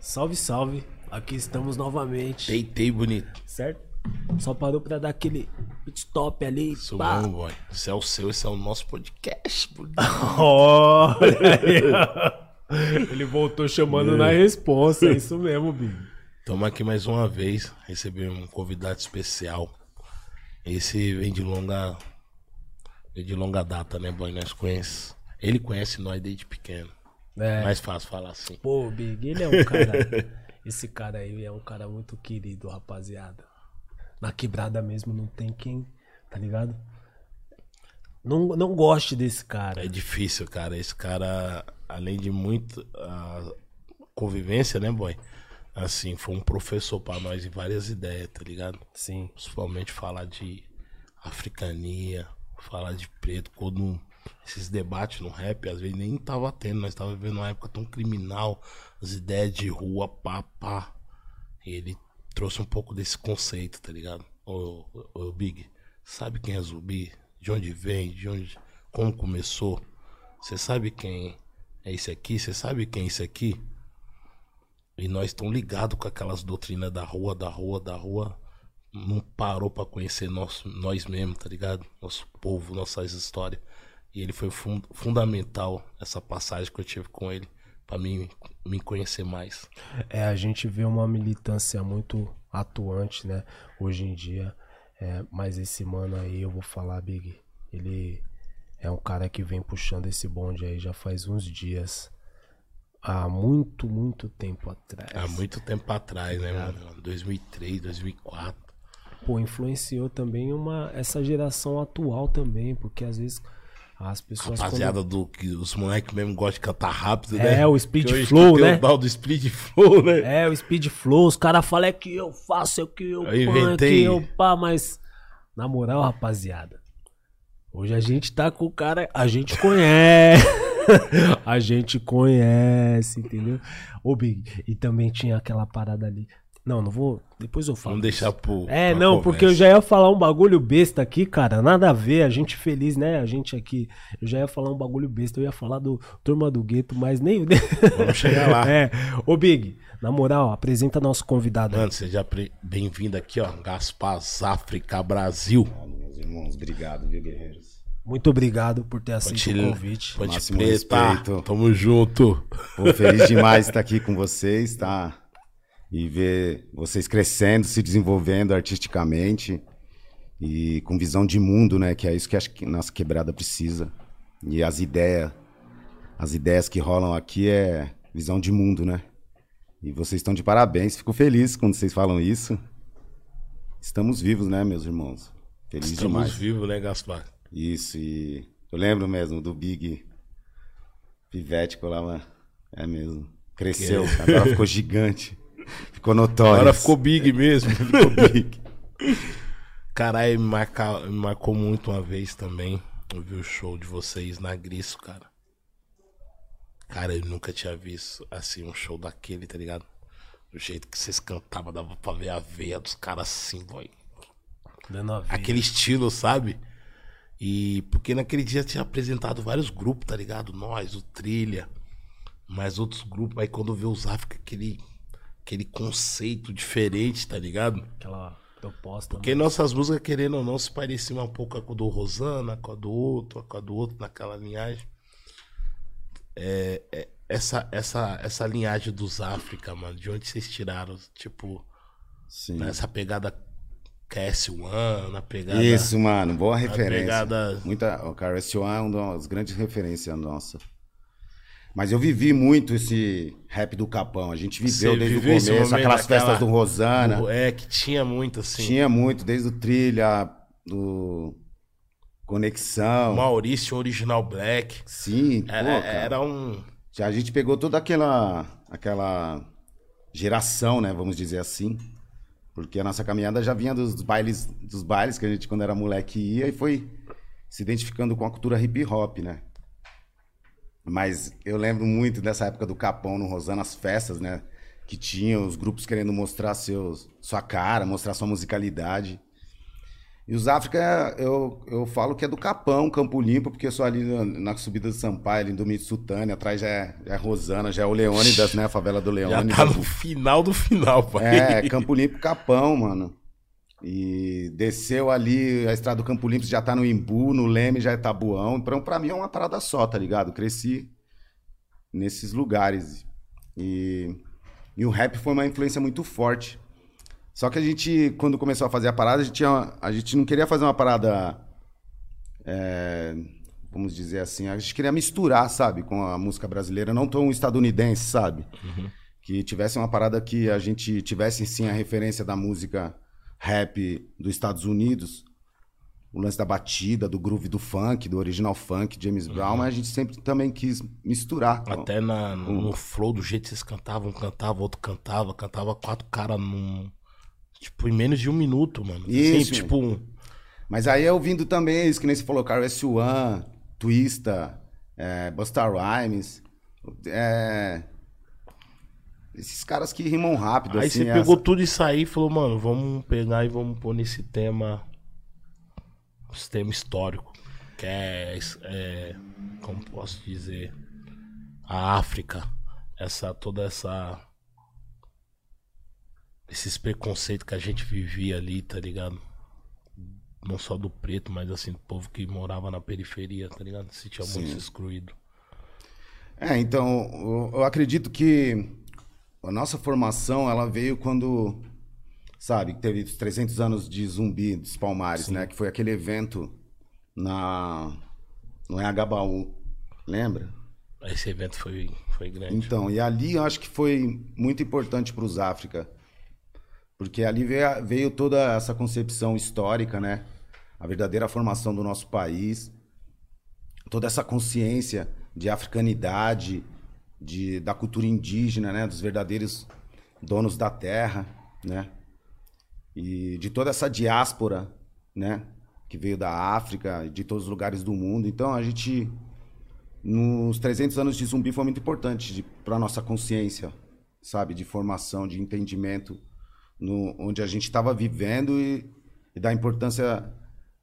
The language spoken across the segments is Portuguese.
Salve, salve. Aqui estamos novamente. Deitei bonito. Certo? Só parou pra dar aquele pit stop ali. Isso pá. mesmo, boy. Isso é o seu, esse é o nosso podcast. Olha aí. Ele voltou chamando na resposta. É isso mesmo, Big. Estamos aqui mais uma vez. Recebemos um convidado especial. Esse vem de longa. Vem de longa data, né, boy? Nós conhece. Ele conhece nós desde pequeno. É. Mais fácil falar assim. Pô, Big, ele é um cara. esse cara aí é um cara muito querido, rapaziada. Na quebrada mesmo não tem quem, tá ligado? Não, não goste desse cara. É difícil, cara. Esse cara, além de muito a convivência, né, boy? Assim, foi um professor pra nós em várias ideias, tá ligado? Sim. Principalmente falar de africania, falar de preto, quando esses debates no rap, às vezes nem tava tendo, nós tava vivendo uma época tão criminal, as ideias de rua, pá, pá. E ele trouxe um pouco desse conceito, tá ligado? Ô, ô, ô, Big, sabe quem é Zumbi? De onde vem? De onde. Como começou? Você sabe quem é esse aqui? Você sabe quem é esse aqui? E nós estamos ligados com aquelas doutrinas da rua, da rua, da rua. Não parou pra conhecer nosso, nós mesmos, tá ligado? Nosso povo, nossas histórias. E ele foi fun- fundamental, essa passagem que eu tive com ele, pra mim me conhecer mais. É, a gente vê uma militância muito atuante, né? Hoje em dia. É, mas esse mano aí, eu vou falar, Big. Ele é um cara que vem puxando esse bonde aí já faz uns dias. Há muito, muito tempo atrás. Há muito tempo atrás, né, mano? 2003, 2004. Pô, influenciou também uma, essa geração atual também, porque às vezes as pessoas. Rapaziada do que os moleques mesmo gostam de cantar rápido, É, né? o speed Que flow, né? O tal do speed flow, né? É, o speed flow, os caras falam é que eu faço, é que eu, Eu é inventei. que eu pá, mas na moral, rapaziada, hoje a gente tá com o cara, a gente conhece, a gente conhece, entendeu? Ô Big, e também tinha aquela parada ali. Não, não vou, depois eu falo. Vamos deixar pro. É, pra não, porque eu conversa. já ia falar um bagulho besta aqui, cara. Nada a ver, a gente feliz, né? A gente aqui. Eu já ia falar um bagulho besta. Eu ia falar do Turma do Gueto, mas nem. Vamos chegar lá. É. Ô, Big, na moral, apresenta nosso convidado. aí. Mano, seja pre- bem-vindo aqui, ó. Gaspar África Brasil. Ah, meus irmãos, obrigado, viu, guerreiros? Muito obrigado por ter aceito o convite. Ponte Máximo Preta, respeito. tamo junto. Pô, feliz demais estar aqui com vocês, tá? E ver vocês crescendo, se desenvolvendo artisticamente e com visão de mundo, né? Que é isso que acho que nossa quebrada precisa. E as ideias, as ideias que rolam aqui é visão de mundo, né? E vocês estão de parabéns. Fico feliz quando vocês falam isso. Estamos vivos, né, meus irmãos? Feliz Estamos demais. vivos, né, Gaspar? Isso, e eu lembro mesmo do Big Pivete que lá, é mesmo. Cresceu, agora ficou gigante. Ficou notório. Agora ficou big mesmo. ficou big. Caralho, me, marca- me marcou muito uma vez também. Eu vi o show de vocês na Grisso, cara. Cara, eu nunca tinha visto, assim, um show daquele, tá ligado? Do jeito que vocês cantavam, dava pra ver a veia dos caras assim, boy. Dando a ver. Aquele estilo, sabe? E porque naquele dia tinha apresentado vários grupos, tá ligado? Nós, o Trilha, mais outros grupos. Aí quando vê os África, aquele, aquele conceito diferente, tá ligado? Aquela proposta. Porque nossas músicas, querendo ou não, se pareciam um pouco com a do Rosana, com a do outro, com a do outro, naquela linhagem. É, é, essa, essa, essa linhagem dos África, mano, de onde vocês tiraram? Tipo, Sim. nessa pegada KS1, na pegada. Isso, mano, boa referência. pegada- Muita, o KRS-One é uma das grandes referências nossa. Mas eu vivi muito esse rap do Capão. A gente viveu Você desde viveu o começo, aquelas daquela- festas do Rosana. É, que tinha muito, assim. Tinha muito, desde o Trilha, do Conexão. Maurício Original Black. Sim, pô, Era, cara. era um. A gente pegou toda aquela aquela geração, né, vamos dizer assim. Porque a nossa caminhada já vinha dos bailes, dos bailes que a gente quando era moleque ia e foi se identificando com a cultura hip hop, né? Mas eu lembro muito dessa época do Capão no Rosana, as festas, né? Que tinham os grupos querendo mostrar seus, sua cara, mostrar sua musicalidade. E os África, eu, eu falo que é do Capão, Campo Limpo, porque eu sou ali na, na subida de Sampaio, ali do Mitsutane, atrás já é, já é Rosana, já é o Leônidas, né? A favela do Já Leônidas. tá no final do final, pai. É, Campo Limpo, Capão, mano. E desceu ali, a estrada do Campo Limpo já tá no Imbu, no Leme já é Tabuão. Então, pra mim é uma parada só, tá ligado? Cresci nesses lugares. E, e o rap foi uma influência muito forte. Só que a gente, quando começou a fazer a parada, a gente, tinha, a gente não queria fazer uma parada. é, vamos dizer assim, a gente queria misturar, sabe, com a música brasileira, não tão estadunidense, sabe? Que tivesse uma parada que a gente tivesse sim a referência da música rap dos Estados Unidos, o lance da batida, do groove do funk, do original funk, James Brown, mas a gente sempre também quis misturar. Até na, no, no flow, do jeito que vocês cantavam, um cantava, outro cantava, cantava quatro caras num. Tipo, em menos de um minuto, mano. Assim, Isso. tipo, um- Mas aí eu vindo também, isso que nem você falou, Carl S1, Twista, é, Busta Rhymes, é, esses caras que rimam rápido, Aí assim. você essa- pegou tudo isso aí e falou, mano, vamos pegar e vamos pôr nesse tema. Esse tema histórico. Que é, é, Como posso dizer? A África. Essa. Toda essa. Esses preconceitos que a gente vivia ali, tá ligado? Não só do preto, mas assim, do povo que morava na periferia, tá ligado? Se sentia muito excluído. É, então, eu acredito que a nossa formação, ela veio quando, sabe, teve os 300 anos de Zumbi dos Palmares, né? Que foi aquele evento na, no Engabaú, lembra? Esse evento foi, foi grande. Então, e ali eu acho que foi muito importante para os África, porque ali veio, veio toda essa concepção histórica, né? A verdadeira formação do nosso país, toda essa consciência de africanidade, de, da cultura indígena, né? Dos verdadeiros donos da terra, né? E de toda essa diáspora, né? Que veio da África, de todos os lugares do mundo. Então, a gente nos 300 anos de zumbi foi muito importante para nossa consciência, sabe, de formação, de entendimento, no, onde a gente estava vivendo e, e da importância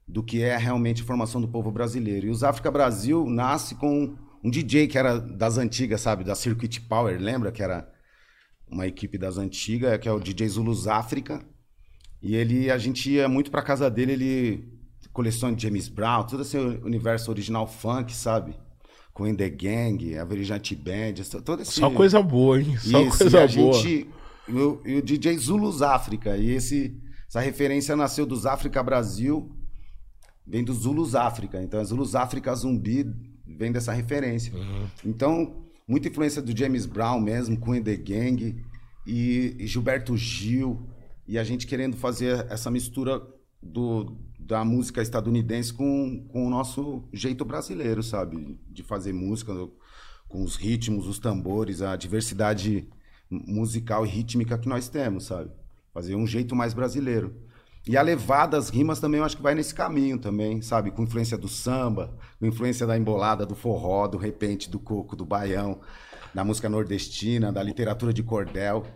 do que é realmente a formação do povo brasileiro. E os África Brasil nasce com um DJ que era das antigas, sabe, da Circuit Power, lembra que era uma equipe das antigas, que é o DJ Zulus África. E ele, a gente ia muito pra casa dele, ele coleciona James Brown, todo esse universo original funk, sabe? Com In The Gang, Average Band, todo esse... Só coisa boa, hein? Só Isso, coisa e a boa. gente... E o, e o DJ Zulus África, e esse, essa referência nasceu dos África Brasil, vem dos Zulus África. Então, é Zulus África Zumbi vem dessa referência. Então, muita influência do James Brown mesmo, com The Gang e, e Gilberto Gil. E a gente querendo fazer essa mistura do, da música estadunidense com, com o nosso jeito brasileiro, sabe? De fazer música com os ritmos, os tambores, a diversidade musical e rítmica que nós temos, sabe? Fazer um jeito mais brasileiro. E a levada, as rimas também eu acho que vai nesse caminho também, sabe? Com influência do samba, com influência da embolada, do forró, do repente, do coco, do baião, da música nordestina, da literatura de cordel.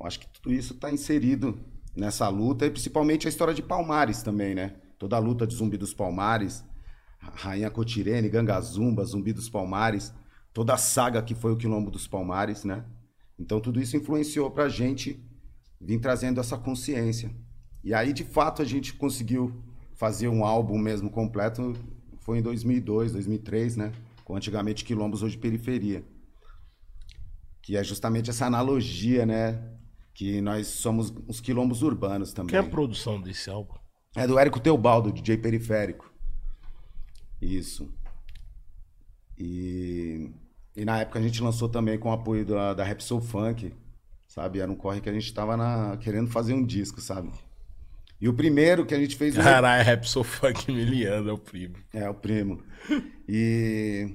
Eu acho que tudo isso está inserido nessa luta e principalmente a história de Palmares também, né? Toda a luta de Zumbi dos Palmares, Rainha Cotirene, Gangazumba, Zumbi dos Palmares, toda a saga que foi o Quilombo dos Palmares, né? Então tudo isso influenciou pra gente vir trazendo essa consciência. E aí, de fato, a gente conseguiu fazer um álbum mesmo completo, foi em 2002, 2003, né? Com antigamente Quilombos, hoje Periferia. Que é justamente essa analogia, né? Que nós somos os quilombos urbanos também. Que é a produção desse álbum? É do Érico Teobaldo, DJ Periférico. Isso. E, e na época a gente lançou também com o apoio da, da Rap Soul Funk, sabe? Era um corre que a gente tava na- querendo fazer um disco, sabe? E o primeiro que a gente fez... o- Caralho, rap sou funk miliano, é o primo. É, o primo. E...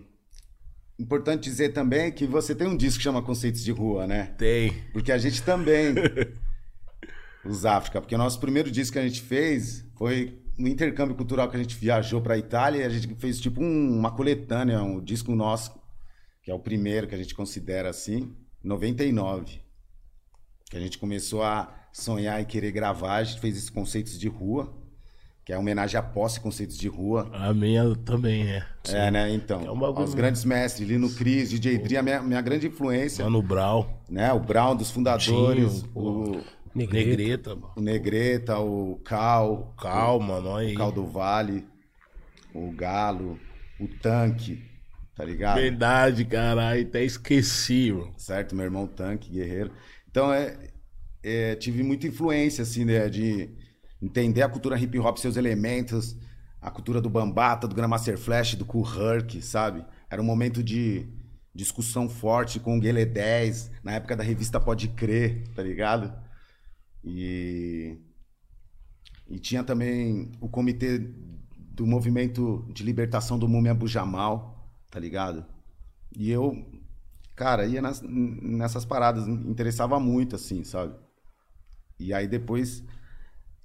Importante dizer também que você tem um disco que chama Conceitos de Rua, né? Tem. Porque a gente também. Os África. Porque o nosso primeiro disco que a gente fez foi no intercâmbio cultural que a gente viajou pra Itália e a gente fez tipo um- uma coletânea, um disco nosso, que é o primeiro que a gente considera assim, 99. Que a gente começou a sonhar e querer gravar, a gente fez esses conceitos de rua. que é homenagem à posse conceitos de rua. A minha também é. É, né? Então, É um bagulho- os grandes mestres, Lino Cris, DJ Dri, a minha, minha grande influência, Mano Brau, né? O Brown dos fundadores, Tinho, o, Negrito. Negreta, mano. o Negreta, o Cal, Calma, nós aí. o Cal do Vale, o Galo, o Tanque, tá ligado? Verdade, caralho, até esqueci, mano. certo? Meu irmão tanque, guerreiro. Então, é, é, tive muita influência, assim, né, de entender a cultura hip hop, seus elementos, a cultura do Bambata, do Grandmaster Flash, do Cool Herc, sabe? Era um momento de discussão forte com o Guele 10, na época da revista Pode Crer, tá ligado? E, e tinha também o comitê do movimento de libertação do Múmia Abu Jamal, tá ligado? E eu, cara, ia nas- nessas paradas, me interessava muito, assim, sabe? E aí depois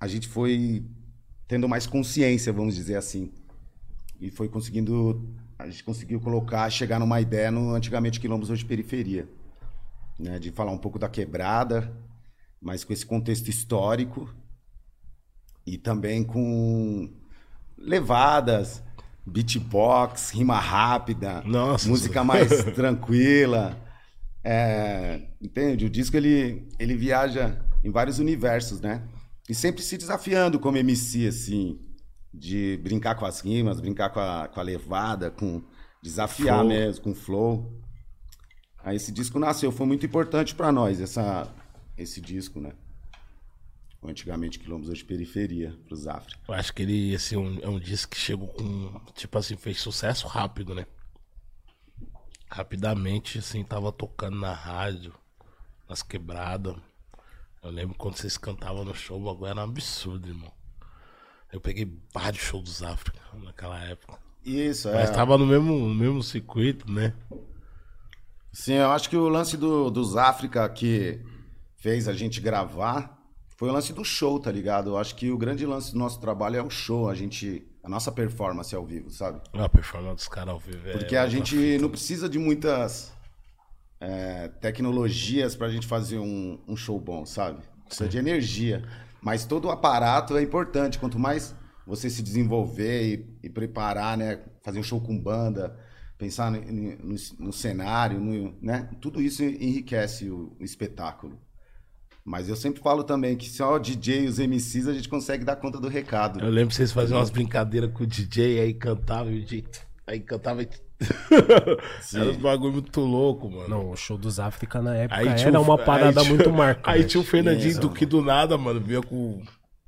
a gente foi tendo mais consciência, vamos dizer assim. E foi conseguindo, a gente conseguiu colocar, chegar numa ideia no antigamente Quilombos hoje periferia, né? De falar um pouco da quebrada, mas com esse contexto histórico e também com levadas, beatbox, rima rápida, Nossa. música mais tranquila. É, entende? O disco ele, ele viaja em vários universos, né? E sempre se desafiando como MC, assim, de brincar com as rimas, brincar com a, com a levada, com desafiar Flow. mesmo, com flow. Aí esse disco nasceu, foi muito importante pra nós, essa, esse disco, né? O Antigamente Quilombos hoje periferia, pros África. Eu acho que ele assim, um- é um disco que chegou com. Tipo assim, fez sucesso rápido, né? Rapidamente, assim, tava tocando na rádio, nas quebradas. Eu lembro quando vocês cantavam no show, o bagulho era um absurdo, irmão. Eu peguei vários shows dos África naquela época. Isso, Mas é. tava no mesmo, no mesmo circuito, né? Sim, eu acho que o lance do, dos África que fez a gente gravar foi o lance do show, tá ligado? Eu acho que o grande lance do nosso trabalho é o show, a gente. A nossa performance ao vivo, sabe? A performance dos caras ao vivo é Porque a gente não precisa de muitas é, tecnologias pra gente fazer um, um show bom, sabe? Precisa de energia. Mas todo o aparato é importante. Quanto mais você se desenvolver e, e preparar, né? Fazer um show com banda, pensar no, no- no cenário, no- né? Tudo isso enriquece o, o espetáculo. Mas eu sempre falo também que só o DJ e os MCs a gente consegue dar conta do recado. Eu lembro que vocês faziam umas brincadeiras com o DJ, aí cantava, e o DJ. Aí cantava. e- Era um bagulho muito louco, mano. Não, o show dos África na época Aí tinha era o- uma parada aí tinha- muito marcante. Aí tinha o Fernandinho Isso, do que do nada, mano, vinha com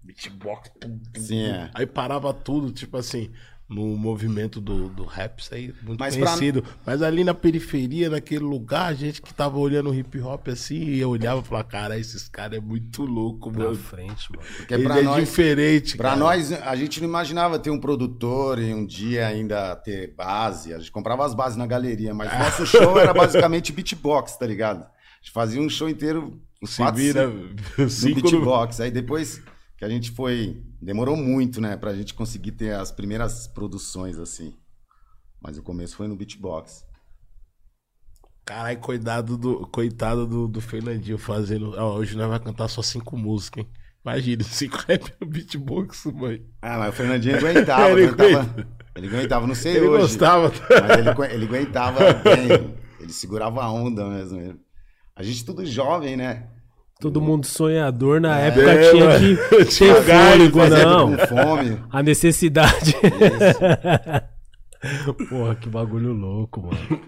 beatbox. Sim, é. Aí parava tudo, tipo assim, no movimento do, do rap, isso aí muito Mas pra- conhecido. Mas ali na periferia, naquele lugar, a gente que tava olhando o hip hop assim, e eu olhava e falava, cara, esses caras é muito louco, Pra mano. frente, mano. Porque Ele pra é nós, diferente, Pra cara. nós, a gente não imaginava ter um produtor e um dia ainda ter base. A gente comprava as bases na galeria, mas nosso show era basicamente beatbox, tá ligado? A gente fazia um show inteiro Se quatro, vira cinco, cinco no... beatbox. Aí depois que a gente foi. Demorou muito, né, pra gente conseguir ter as primeiras produções assim. Mas o começo foi no beatbox. Caralho, coitado do, coitado do, do Fernandinho fazendo. Ó, hoje nós vamos cantar só cinco músicas, hein? Imagina, cinco rap no beatbox, mãe. Ah, mas o Fernandinho aguentava, Ele aguentava. aguenta. Ele aguentava, não sei Ele hoje. gostava. Mas ele, ele aguentava bem. Ele segurava a onda mesmo. A gente tudo jovem, né? Todo mundo sonhador na época É, tinha mano. que Tinha ter fôlego, não. com fome. A necessidade. Porra, que bagulho louco, mano.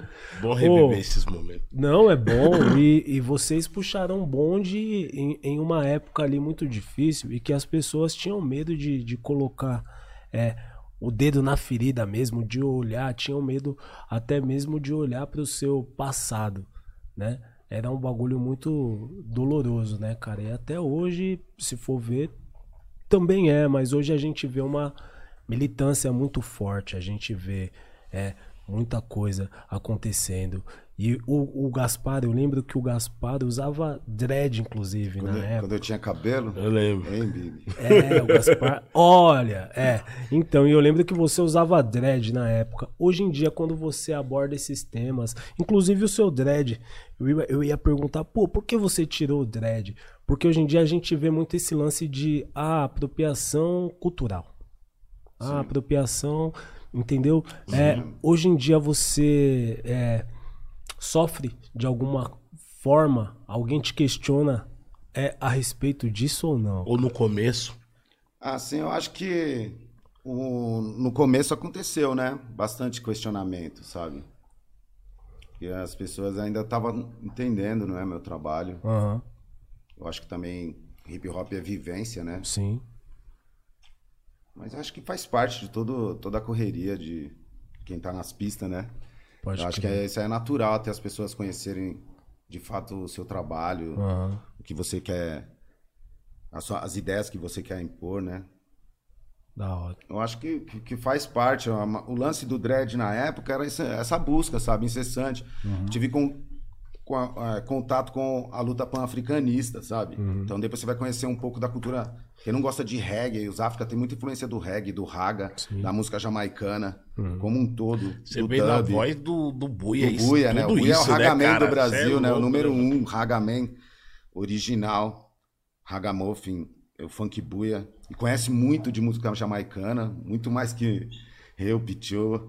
Bom reviver Ô. esses momentos. Não, é bom. E, e vocês puxaram um bonde em, em uma época ali muito difícil e que as pessoas tinham medo de, de colocar é, o dedo na ferida mesmo, de olhar, tinham medo até mesmo de olhar para o seu passado, né? Era um bagulho muito doloroso, né, cara? E até hoje, se for ver, também é, mas hoje a gente vê uma militância muito forte, a gente vê é, muita coisa acontecendo. E o, o Gaspar, eu lembro que o Gaspar usava dread, inclusive, Quando, na eu- época. quando eu tinha cabelo. Eu lembro. Hein, Bibi? É, o Gaspar. Olha, é. Então, e eu lembro que você usava dread na época. Hoje em dia, quando você aborda esses temas, inclusive o seu dread, eu ia, eu ia perguntar, pô, por que você tirou o dread? Porque hoje em dia a gente vê muito esse lance de ah, apropriação cultural. Ah, apropriação, entendeu? É, hoje em dia você é, sofre de alguma forma, alguém te questiona é, a respeito disso ou não? Ou no começo? Assim, eu acho que o, no começo aconteceu, né? Bastante questionamento, sabe? E as pessoas ainda estavam entendendo, não é, meu trabalho. Aham, Eu acho que também hip hop é vivência, né? sim. Mas acho que faz parte de todo, toda a correria de quem tá nas pistas, né? Pode eu acho que é, isso é natural até as pessoas conhecerem de fato o seu trabalho, Aham. o que você quer, as, sua- as ideias que você quer impor, né? Da hora. Eu acho que, que, faz parte. O lance do dread na época era essa, essa busca, sabe? Incessante. Tive com, com a- é, contato com a luta pan-africanista, sabe? Então depois você vai conhecer um pouco da cultura. Quem não gosta de reggae, os África tem muita influência do reggae, do raga, da música jamaicana, como um todo. Você do veio na dub, voz do, do Buia. do isso- Buia, né? O tudo Buia é o isso, né, Ragaman cara? do Brasil, é né? O louco, número né? um, Ragaman original, Ragamuffin, é o Funk Buia. E conhece muito de música jamaicana, muito mais que eu, Pichot.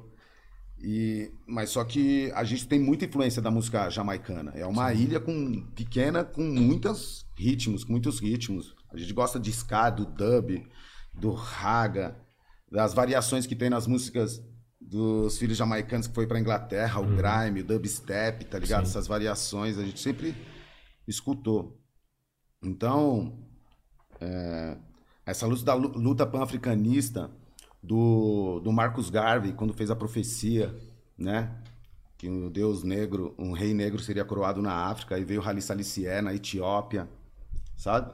E, mas só que a gente tem muita influência da música jamaicana. É uma ilha com, pequena com muitos ritmos, com muitos ritmos. A gente gosta de ska, do dub, do raga, das variações que tem nas músicas dos filhos jamaicanos que foi pra Inglaterra, o grime, o dubstep, tá ligado? Essas variações a gente sempre escutou. Então, é, essa luta da lu- luta pan-africanista do, do Marcus Garvey, quando fez a profecia, né? Que um deus negro, um rei negro seria coroado na África, e veio Haile Selassie na Etiópia, sabe?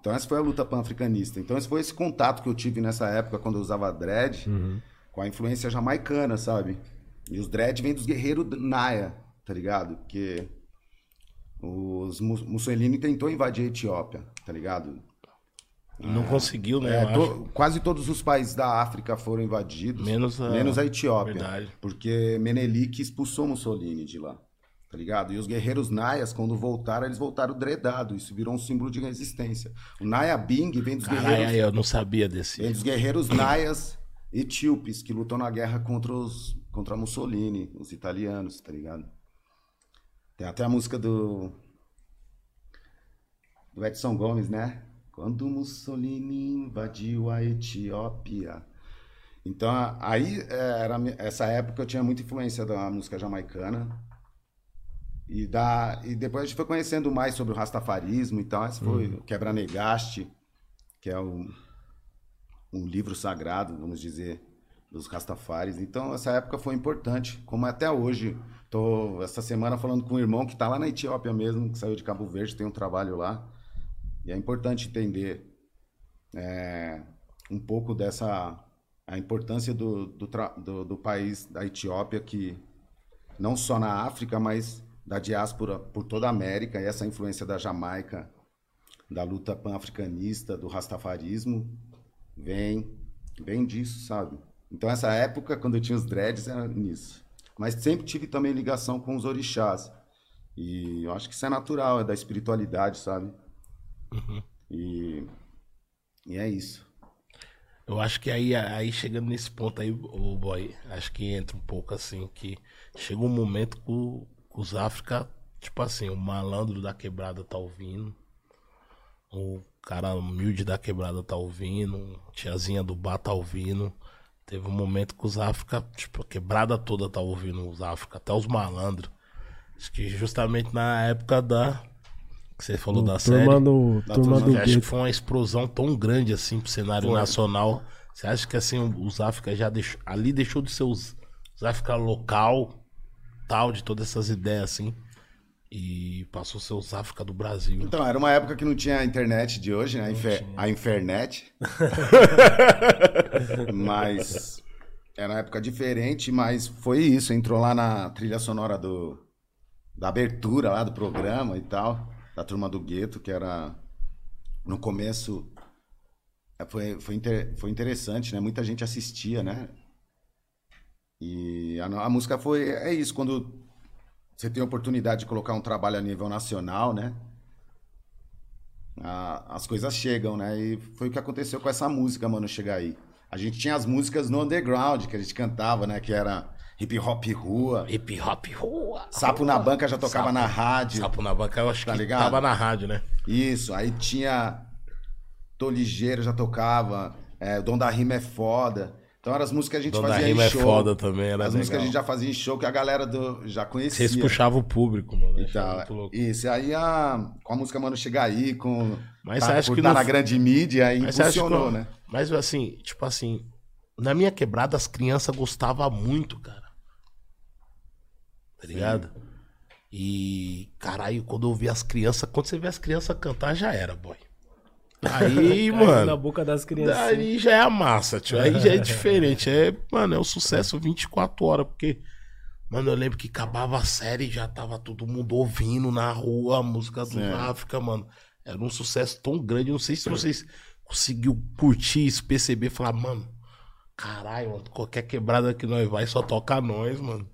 Então essa foi a luta pan-africanista. Então esse foi esse contato que eu tive nessa época, quando eu usava dread, com a influência jamaicana, sabe? E os dread vêm dos guerreiros Naya, tá ligado? Porque os Mu- Mussolini tentou invadir a Etiópia, tá ligado? Não conseguiu, né? É, to- quase todos os países da África foram invadidos, Menos a- menos a Etiópia, Verdade. porque Menelik expulsou Mussolini de lá, tá ligado? E os guerreiros Nayas, quando voltaram, eles voltaram dredado, isso virou um símbolo de resistência. O Naya Bing vem dos Caralho, guerreiros, aí eu não sabia desse. vem dos guerreiros Nayas etíopes que lutam na guerra contra os contra Mussolini, os italianos, tá ligado? Tem até a música do do Edson Gomes, né? Quando Mussolini invadiu a Etiópia. Então, aí é, era essa época eu tinha muita influência da música jamaicana. E, da, e depois a gente foi conhecendo mais sobre o rastafarismo e tal. Esse foi o Quebra Negaste, que é um, um livro sagrado, vamos dizer, dos Rastafaris. Então, essa época foi importante, como até hoje. Tô essa semana falando com um irmão que está lá na Etiópia mesmo, que saiu de Cabo Verde, tem um trabalho lá. E é importante entender é, um pouco dessa a importância do, do, do, do país da Etiópia, que não só na África, mas da diáspora por toda a América, e essa influência da Jamaica, da luta pan-africanista, do rastafarismo, vem, vem disso, sabe? Então, essa época, quando eu tinha os dreads, era nisso. Mas sempre tive também ligação com os orixás. E eu acho que isso é natural, é da espiritualidade, sabe? E, e é isso. Eu acho que aí, aí chegando nesse ponto aí, o boy, acho que entra um pouco assim, que chega um momento que, o- que os África, tipo assim, o malandro da quebrada tá ouvindo, o cara humilde da quebrada tá ouvindo, tiazinha do bar tá ouvindo. Teve um momento que os África, tipo, a quebrada toda tá ouvindo os África, até os malandros. Acho que justamente na época da. Que você falou da série. Turma do, Da turma turma do acho que foi uma explosão tão grande assim pro cenário Foi. nacional. Você acha que assim, os África já deixou. Ali deixou de ser os, os África local, tal, de todas essas ideias assim. E passou a ser os África do Brasil. Então, era uma época que não tinha a internet de hoje, né? A, infer... a Infernet. mas era uma época diferente, mas foi isso. Entrou lá na trilha sonora do... da abertura lá do programa e tal, da turma do gueto, que era no começo. é, Foi, foi, inter- foi interessante, né? Muita gente assistia, né? E a, a música foi. É isso, quando você tem a oportunidade de colocar um trabalho a nível nacional, né? A- as coisas chegam, né? E foi o que aconteceu com essa música, mano, chegar aí. a gente tinha as músicas no underground que a gente cantava, né? Que era hip hop rua. Hip hop rua. Sapo na banca já tocava Sapo. na rádio. Sapo na banca, eu acho Tá que ligado? tava na rádio, né? Isso, aí tinha Tô Ligeiro já tocava, é, Dom da Rima é foda. Então eram as músicas que a gente Dona fazia Rima em é show. foda também, era as músicas que a legal. gente já fazia em show que a galera do, já conhecia. Vocês puxavam o público, mano. Isso é louco. Isso, aí a, com a música Mano Chega Aí, com Mas tá, por que tá no na grande mídia, aí Mas impulsionou, que- né? Mas assim, tipo assim, na minha quebrada as crianças gostavam muito, cara. Tá ligado? E, caralho, quando eu vi as crianças, quando você vê as crianças cantar, já era, boy. Aí, Caiu na mano, boca das crianças. daí já é a massa, tio. Aí já é diferente. É, mano, é um sucesso 24 horas, porque, mano, eu lembro que acabava a série e já tava todo mundo ouvindo na rua a música do. África, mano. Era um sucesso tão grande. Não sei se vocês conseguiu curtir isso, perceber, falar, mano, caralho, mano, qualquer quebrada que nós vai só toca nós, mano.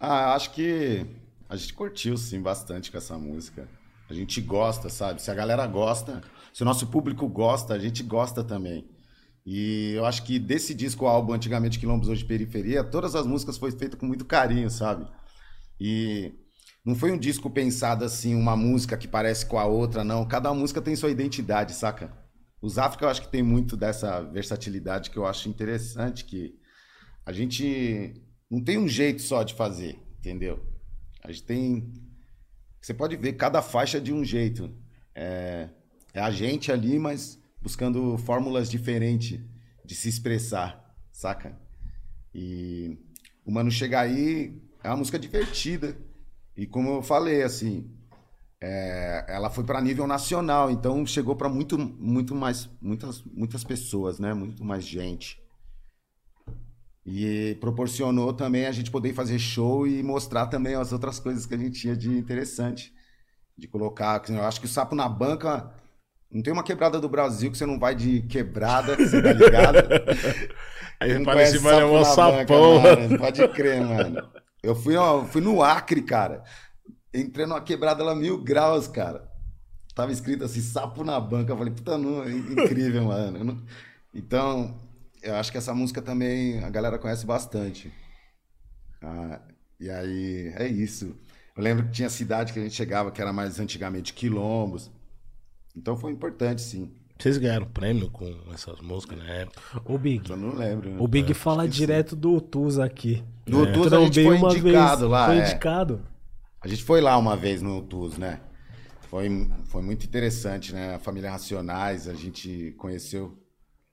Ah, acho que a gente curtiu sim bastante com essa música. A gente gosta, sabe? Se a galera gosta, se o nosso público gosta, a gente gosta também. E eu acho que desse disco, o álbum Antigamente Quilombos Hoje Periferia, todas as músicas foi feito com muito carinho, sabe? E não foi um disco pensado assim, uma música que parece com a outra, não. Cada música tem sua identidade, saca? Os África eu acho que tem muito dessa versatilidade que eu acho interessante, que a gente não tem um jeito só de fazer, entendeu? A gente tem. Você pode ver cada faixa de um jeito. É, é a gente ali, mas buscando fórmulas diferentes de se expressar, saca? E o Mano Chega Aí é uma música divertida. E como eu falei, assim, é, ela foi para nível nacional, então chegou para muito, muito mais, muitas, muitas pessoas, né? Muito mais gente. E proporcionou também a gente poder fazer show e mostrar também as outras coisas que a gente tinha de interessante. De colocar. Eu acho que o sapo na banca. Não tem uma quebrada do Brasil que você não vai de quebrada, você tá ligado? Aí parece, mano, é um sapão, banca, mano. mano. Pode crer, mano. Eu fui, ó, fui no Acre, cara. Entrei numa quebrada lá mil graus, cara. Tava escrito assim, sapo na banca. Eu falei, puta, não, é incrível, mano. Então, eu acho que essa música também a galera conhece bastante. Ah, e aí, é isso. Eu lembro que tinha cidade que a gente chegava que era mais antigamente quilombos. Então foi importante, sim. Vocês ganharam prêmio com essas músicas na época? O Big. Eu não lembro. O Big É, fala que sim. direto do Tuz aqui. Do É. Tuz a gente foi uma indicado vez. lá, Foi é. indicado. A gente foi lá uma vez no TUS, né? Foi, foi muito interessante, né? A família Racionais, a gente conheceu,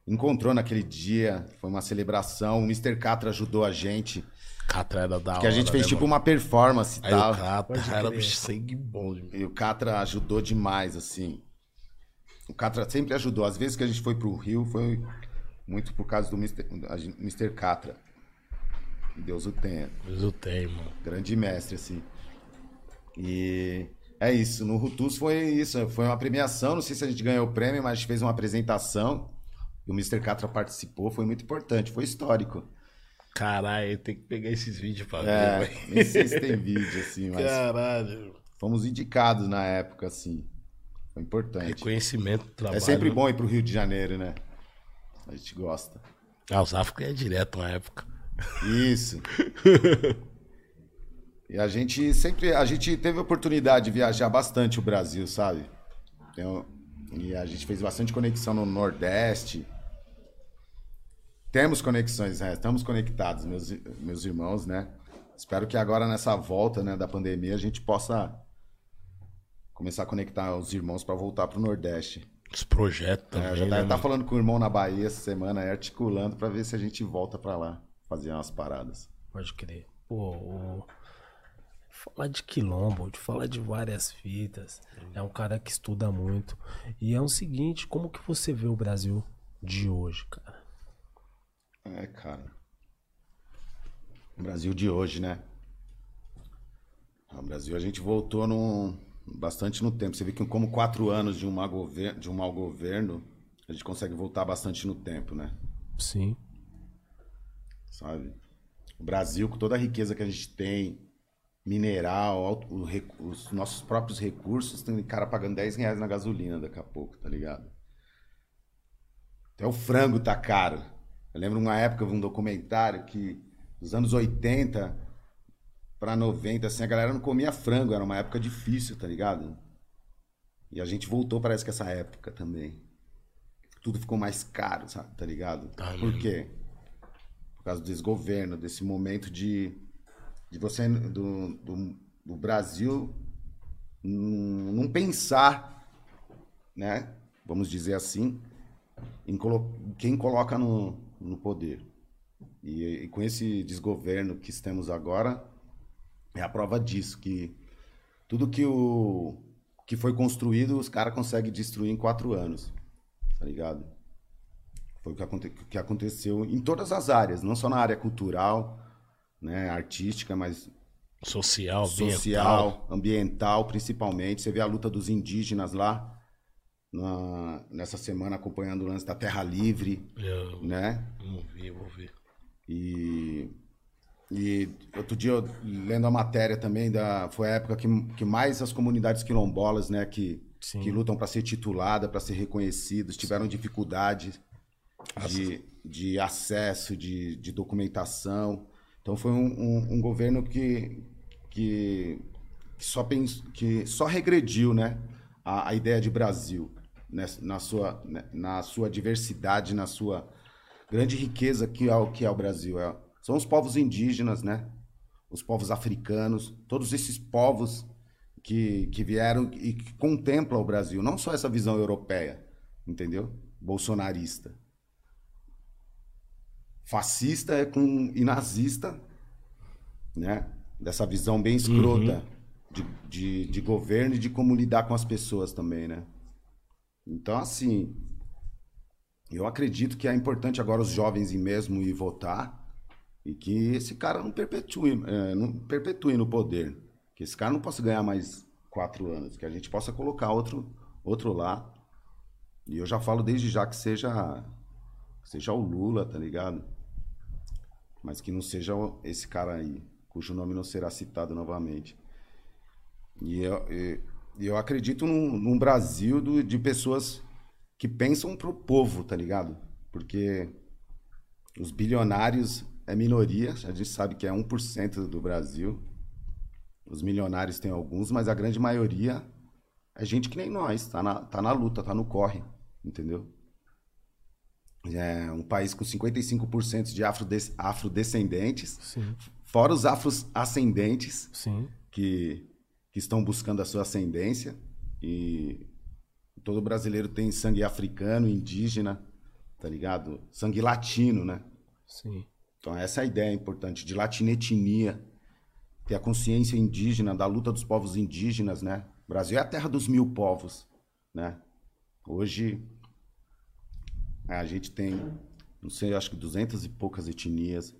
encontrou naquele dia, foi uma celebração. O Mr. Catra ajudou a gente, Catra era da hora. que a gente fez né, tipo mano? uma performance e Aí tal. o Catra era bicho sangue bom de mim. E o Catra ajudou demais, assim. O Catra sempre ajudou. Às vezes que a gente foi pro Rio, foi muito por causa do Mr. gente-. Catra. Deus o tenha. Mas eu tenho, mano. grande mestre, assim. E é isso. No Rutus foi isso. Foi uma premiação. Não sei se a gente ganhou o prêmio, mas a gente fez uma apresentação. E o Mr. Catra participou. Foi muito importante. Foi histórico. Caralho, tem que pegar esses vídeos pra É, ver, nem sei se tem vídeo, assim, mas Caralho. fomos indicados na época, assim. Foi importante. Reconhecimento do trabalho. É sempre bom ir pro Rio de Janeiro, né? A gente gosta. Ah, os África é direto na época. Isso. E a gente sempre, a gente teve a oportunidade de viajar bastante o Brasil, sabe? Então, e a gente fez bastante conexão no Nordeste. Temos conexões, né? Estamos conectados, meus, meus irmãos, né? Espero que agora nessa volta né, da pandemia a gente possa começar a conectar os irmãos para voltar pro Nordeste. Os projetos É, também. eu já né, tá, tá mano? falando com o irmão na Bahia essa semana, aí, articulando para ver se a gente volta para lá, fazer umas paradas. Pode crer. Pô, o... Falar de quilombo, de falar de várias fitas. É um cara que estuda muito. E é o seguinte, como que você vê o Brasil de hoje, cara? É, cara. O Brasil de hoje, né? O Brasil a gente voltou num, bastante no tempo. Você vê que como quatro anos de um, mau governo, de um mau governo, a gente consegue voltar bastante no tempo, né? Sim. Sabe? O Brasil, com toda a riqueza que a gente tem, mineral, os nossos próprios recursos, tem cara pagando 10 reais na gasolina daqui a pouco, tá ligado? Até o frango tá caro. Eu lembro uma época, um documentário que, dos anos 80 para 90, assim, a galera não comia frango, era uma época difícil, tá ligado? E a gente voltou, parece que essa época também. Tudo ficou mais caro, sabe? Tá ligado? Tá Por mesmo. quê? Por causa do desgoverno, desse momento de, de você, do, do, do Brasil, não não pensar, né? Vamos dizer assim, em colo- quem coloca no, no poder. E, e com esse desgoverno que estamos agora, é a prova disso, que tudo que, o, que foi construído, os caras conseguem destruir em quatro anos. Tá ligado? Foi o que, aconte, que aconteceu em todas as áreas, não só na área cultural, né, artística, mas Social, ambiental. social, ambiental, principalmente. Você vê a luta dos indígenas lá, na- nessa semana acompanhando o lance da Terra Livre, Eu né? não vi, eu vou ver. E, e outro dia, eu, lendo a matéria também, da, foi a época que, que mais as comunidades quilombolas, né, que, Sim. que lutam para ser titulada, para ser reconhecidos, tiveram dificuldade de, de acesso, de, de documentação. Então foi um, um- um governo que, que, que só pens, que só regrediu, né, a, a ideia de Brasil na sua né, na sua diversidade, na sua grande riqueza que é o que é o Brasil. É, são os povos indígenas, né? Os povos africanos, todos esses povos que, que vieram e que contemplam o Brasil, não só essa visão europeia, entendeu? Bolsonarista. Fascista é com e nazista, né? Dessa visão bem escrota de, de, de governo e de como lidar com as pessoas também, né? Então, assim, eu acredito que é importante agora os jovens ir mesmo ir votar e que esse cara não perpetue, é, não perpetue no poder. Que esse cara não possa ganhar mais quatro anos, que a gente possa colocar outro, outro lá. E eu já falo desde já que seja, seja o Lula, tá ligado? Mas que não seja esse cara aí, cujo nome não será citado novamente. E eu, e- e eu acredito num, num Brasil do- de pessoas que pensam pro povo, tá ligado? Porque os bilionários é minoria, a gente sabe que é 1% do Brasil. Os milionários tem alguns, mas a grande maioria é gente que nem nós, tá na, tá na luta, tá no corre, entendeu? É um país com 55% de afrodes- afrodescendentes, Sim, fora os afro-ascendentes, sim. que, que estão buscando a sua ascendência. E todo brasileiro tem sangue africano, indígena, tá ligado? Sangue latino, né? Sim. Então essa é a ideia importante de latinetnia, ter a consciência indígena, da luta dos povos indígenas, né? O Brasil é a terra dos mil povos, né? Hoje a gente tem, não sei, acho que duzentas e poucas etnias.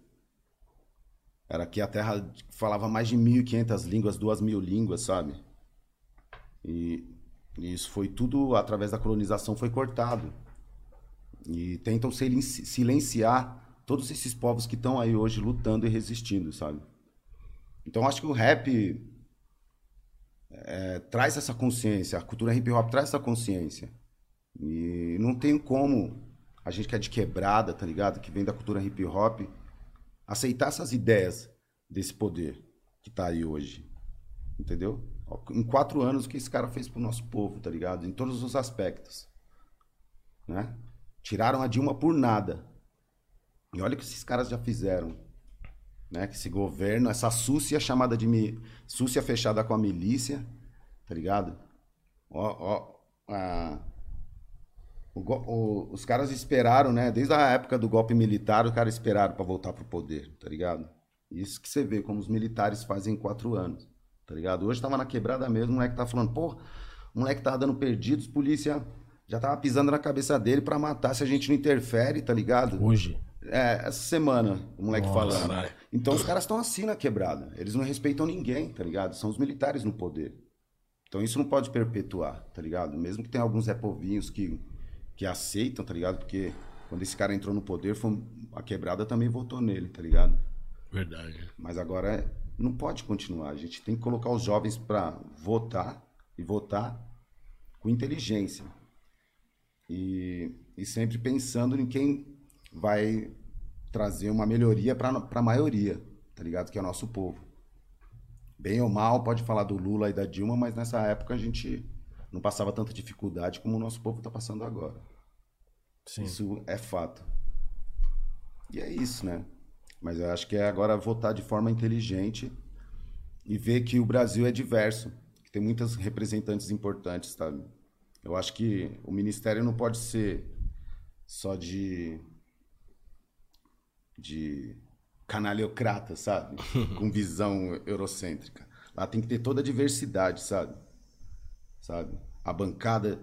Era aqui a terra que falava mais de 1.500 línguas, duas mil línguas, sabe? E, e isso foi tudo, através da colonização, foi cortado. E tentam silenci- silenciar todos esses povos que estão aí hoje lutando e resistindo, sabe? Então acho que o rap é, traz essa consciência, a cultura hip hop traz essa consciência. E não tem como a gente que é de quebrada, tá ligado? Que vem da cultura hip hop, aceitar essas ideias desse poder que tá aí hoje. Entendeu? Em quatro anos, o que esse cara fez pro nosso povo, tá ligado? Em todos os aspectos. Né? Tiraram a Dilma por nada. E olha o que esses caras já fizeram. Né? Que esse governo, essa súcia chamada de mi... súcia fechada com a milícia, tá ligado? Ó, ó, o o- os caras esperaram, né? Desde a época do golpe militar, os caras esperaram para voltar pro poder, tá ligado? Isso que você vê como os militares fazem em quatro anos, tá ligado? Hoje tava na quebrada mesmo, o moleque tá falando, pô, o moleque tava dando perdidos, polícia já tava pisando na cabeça dele para matar se a gente não interfere, tá ligado? Hoje. É, essa semana, o moleque falando. caralho. Então os caras estão assim na quebrada. Eles não respeitam ninguém, tá ligado? São os militares no poder. Então isso não pode perpetuar, tá ligado? Mesmo que tenha alguns repovinhos que, que aceitam, tá ligado? Porque quando esse cara entrou no poder, foi, a quebrada também votou nele, tá ligado? Verdade. Mas agora não pode continuar. A gente tem que colocar os jovens para votar e votar com inteligência. E, e sempre pensando em quem vai trazer uma melhoria para a maioria, tá ligado? Que é o nosso povo. Bem ou mal, pode falar do Lula e da Dilma, mas nessa época a gente não passava tanta dificuldade como o nosso povo está passando agora. Sim. Isso é fato. E é isso, né? Mas eu acho que é agora votar de forma inteligente e ver que o Brasil é diverso, que tem muitas representantes importantes, sabe? Eu acho que o ministério não pode ser só de de canalhocrata, sabe? Com visão eurocêntrica. Lá tem que ter toda a diversidade, sabe? Sabe? A bancada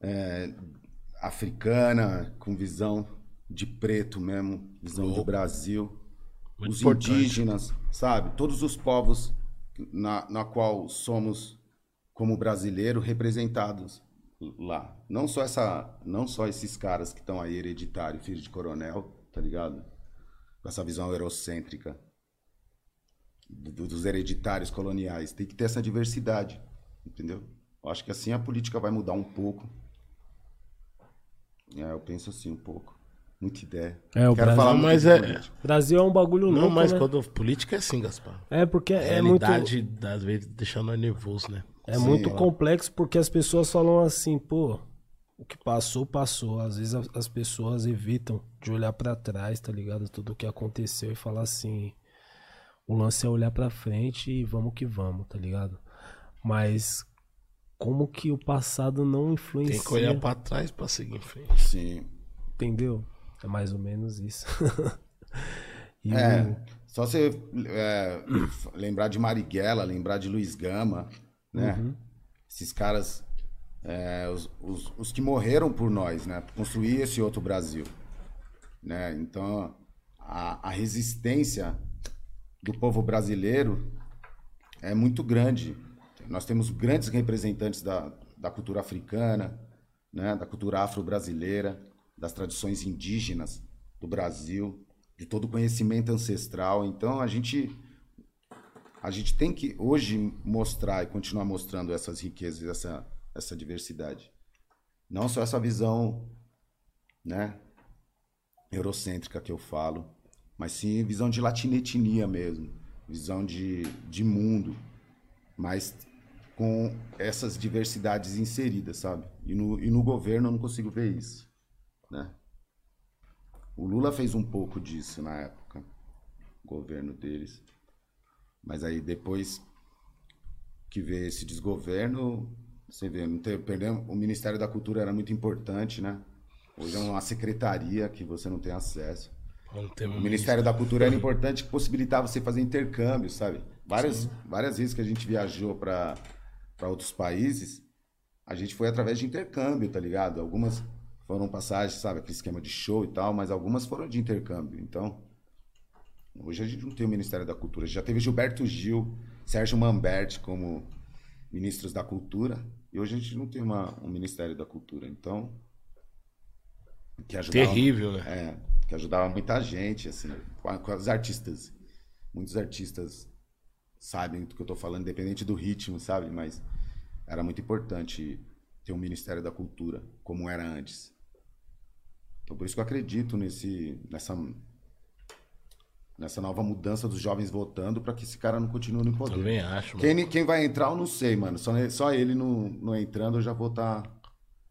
é, africana com visão de preto mesmo, visão oh. Brasil. Muito os importante. indígenas, sabe? Todos os povos na, na qual somos como brasileiro representados lá. Não só essa, não só esses caras que estão aí hereditário, filho de coronel, tá ligado? Com essa visão eurocêntrica do, dos hereditários coloniais. Tem que ter essa diversidade, entendeu? Eu acho que assim a política vai mudar um pouco. É, eu penso assim um pouco. Muita ideia. É, o Quero Brasil, falar mas é. Brasil é um bagulho louco. Não, mas né? quando política é assim, Gaspar. É porque é, é muito. às vezes, deixando nós nervoso, né? É Sim, muito complexo porque as pessoas falam assim, pô, o que passou, passou. Às vezes as pessoas evitam de olhar para trás, tá ligado? Tudo o que aconteceu e falar assim. O lance é olhar para frente e vamos que vamos, tá ligado? Mas como que o passado não influencia? Tem que olhar para trás para seguir em frente. Sim. Entendeu? É mais ou menos isso. é, o... só você é, lembrar de Marighella, lembrar de Luiz Gama, né? Uhum. Esses caras, é, os, os, os, que morreram por nós, né? Construir esse outro Brasil, né? Então, a, a resistência do povo brasileiro é muito grande. Nós temos grandes representantes da, da cultura africana, né? Da cultura afro-brasileira, das tradições indígenas do Brasil, de todo o conhecimento ancestral. Então, a gente a gente tem que hoje mostrar e continuar mostrando essas riquezas, essa, essa diversidade. Não só essa visão, né, eurocêntrica que eu falo, mas sim visão de latinetnia mesmo, visão de, de mundo, mas com essas diversidades inseridas, sabe? E no, e no governo eu não consigo ver isso, né? O Lula fez um pouco disso na época, o governo deles. Mas aí depois que vê esse desgoverno, você vê, perdemos, o Ministério da Cultura era muito importante, né? Hoje é uma secretaria que você não tem acesso. Não tem o Ministério da Cultura era importante que possibilitava você fazer intercâmbio, sabe? Várias, várias vezes que a gente viajou para outros países, a gente foi através de intercâmbio, tá ligado? Algumas foram passagens, sabe, aquele esquema de show e tal, mas algumas foram de intercâmbio. Então, Hoje a gente não tem o Ministério da Cultura. Já teve Gilberto Gil, Sérgio Mamberti como ministros da Cultura. E hoje a gente não tem uma, um Ministério da Cultura. Então. Que ajudava, Terrível, né? É, que ajudava muita gente, assim, com, com os artistas. Muitos artistas sabem do que eu estou falando, independente do ritmo, sabe? Mas era muito importante ter um Ministério da Cultura, como era antes. Então, por isso que eu acredito nesse, nessa nessa nova mudança dos jovens votando para que esse cara não continue no poder. Também acho. Mano. Quem, quem vai entrar, eu não sei, mano. Só, só ele não, não entrando, eu já vou estar tá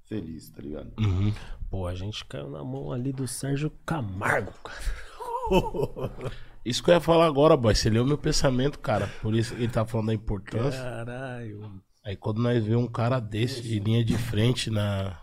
feliz, tá ligado? Uhum. Pô, a gente caiu na mão ali do Sérgio Camargo, cara. Isso que eu ia falar agora, boy. Você leu meu pensamento, cara. Por isso ele tá falando da importância. Caralho. Aí quando nós vemos um cara desse de linha de frente na,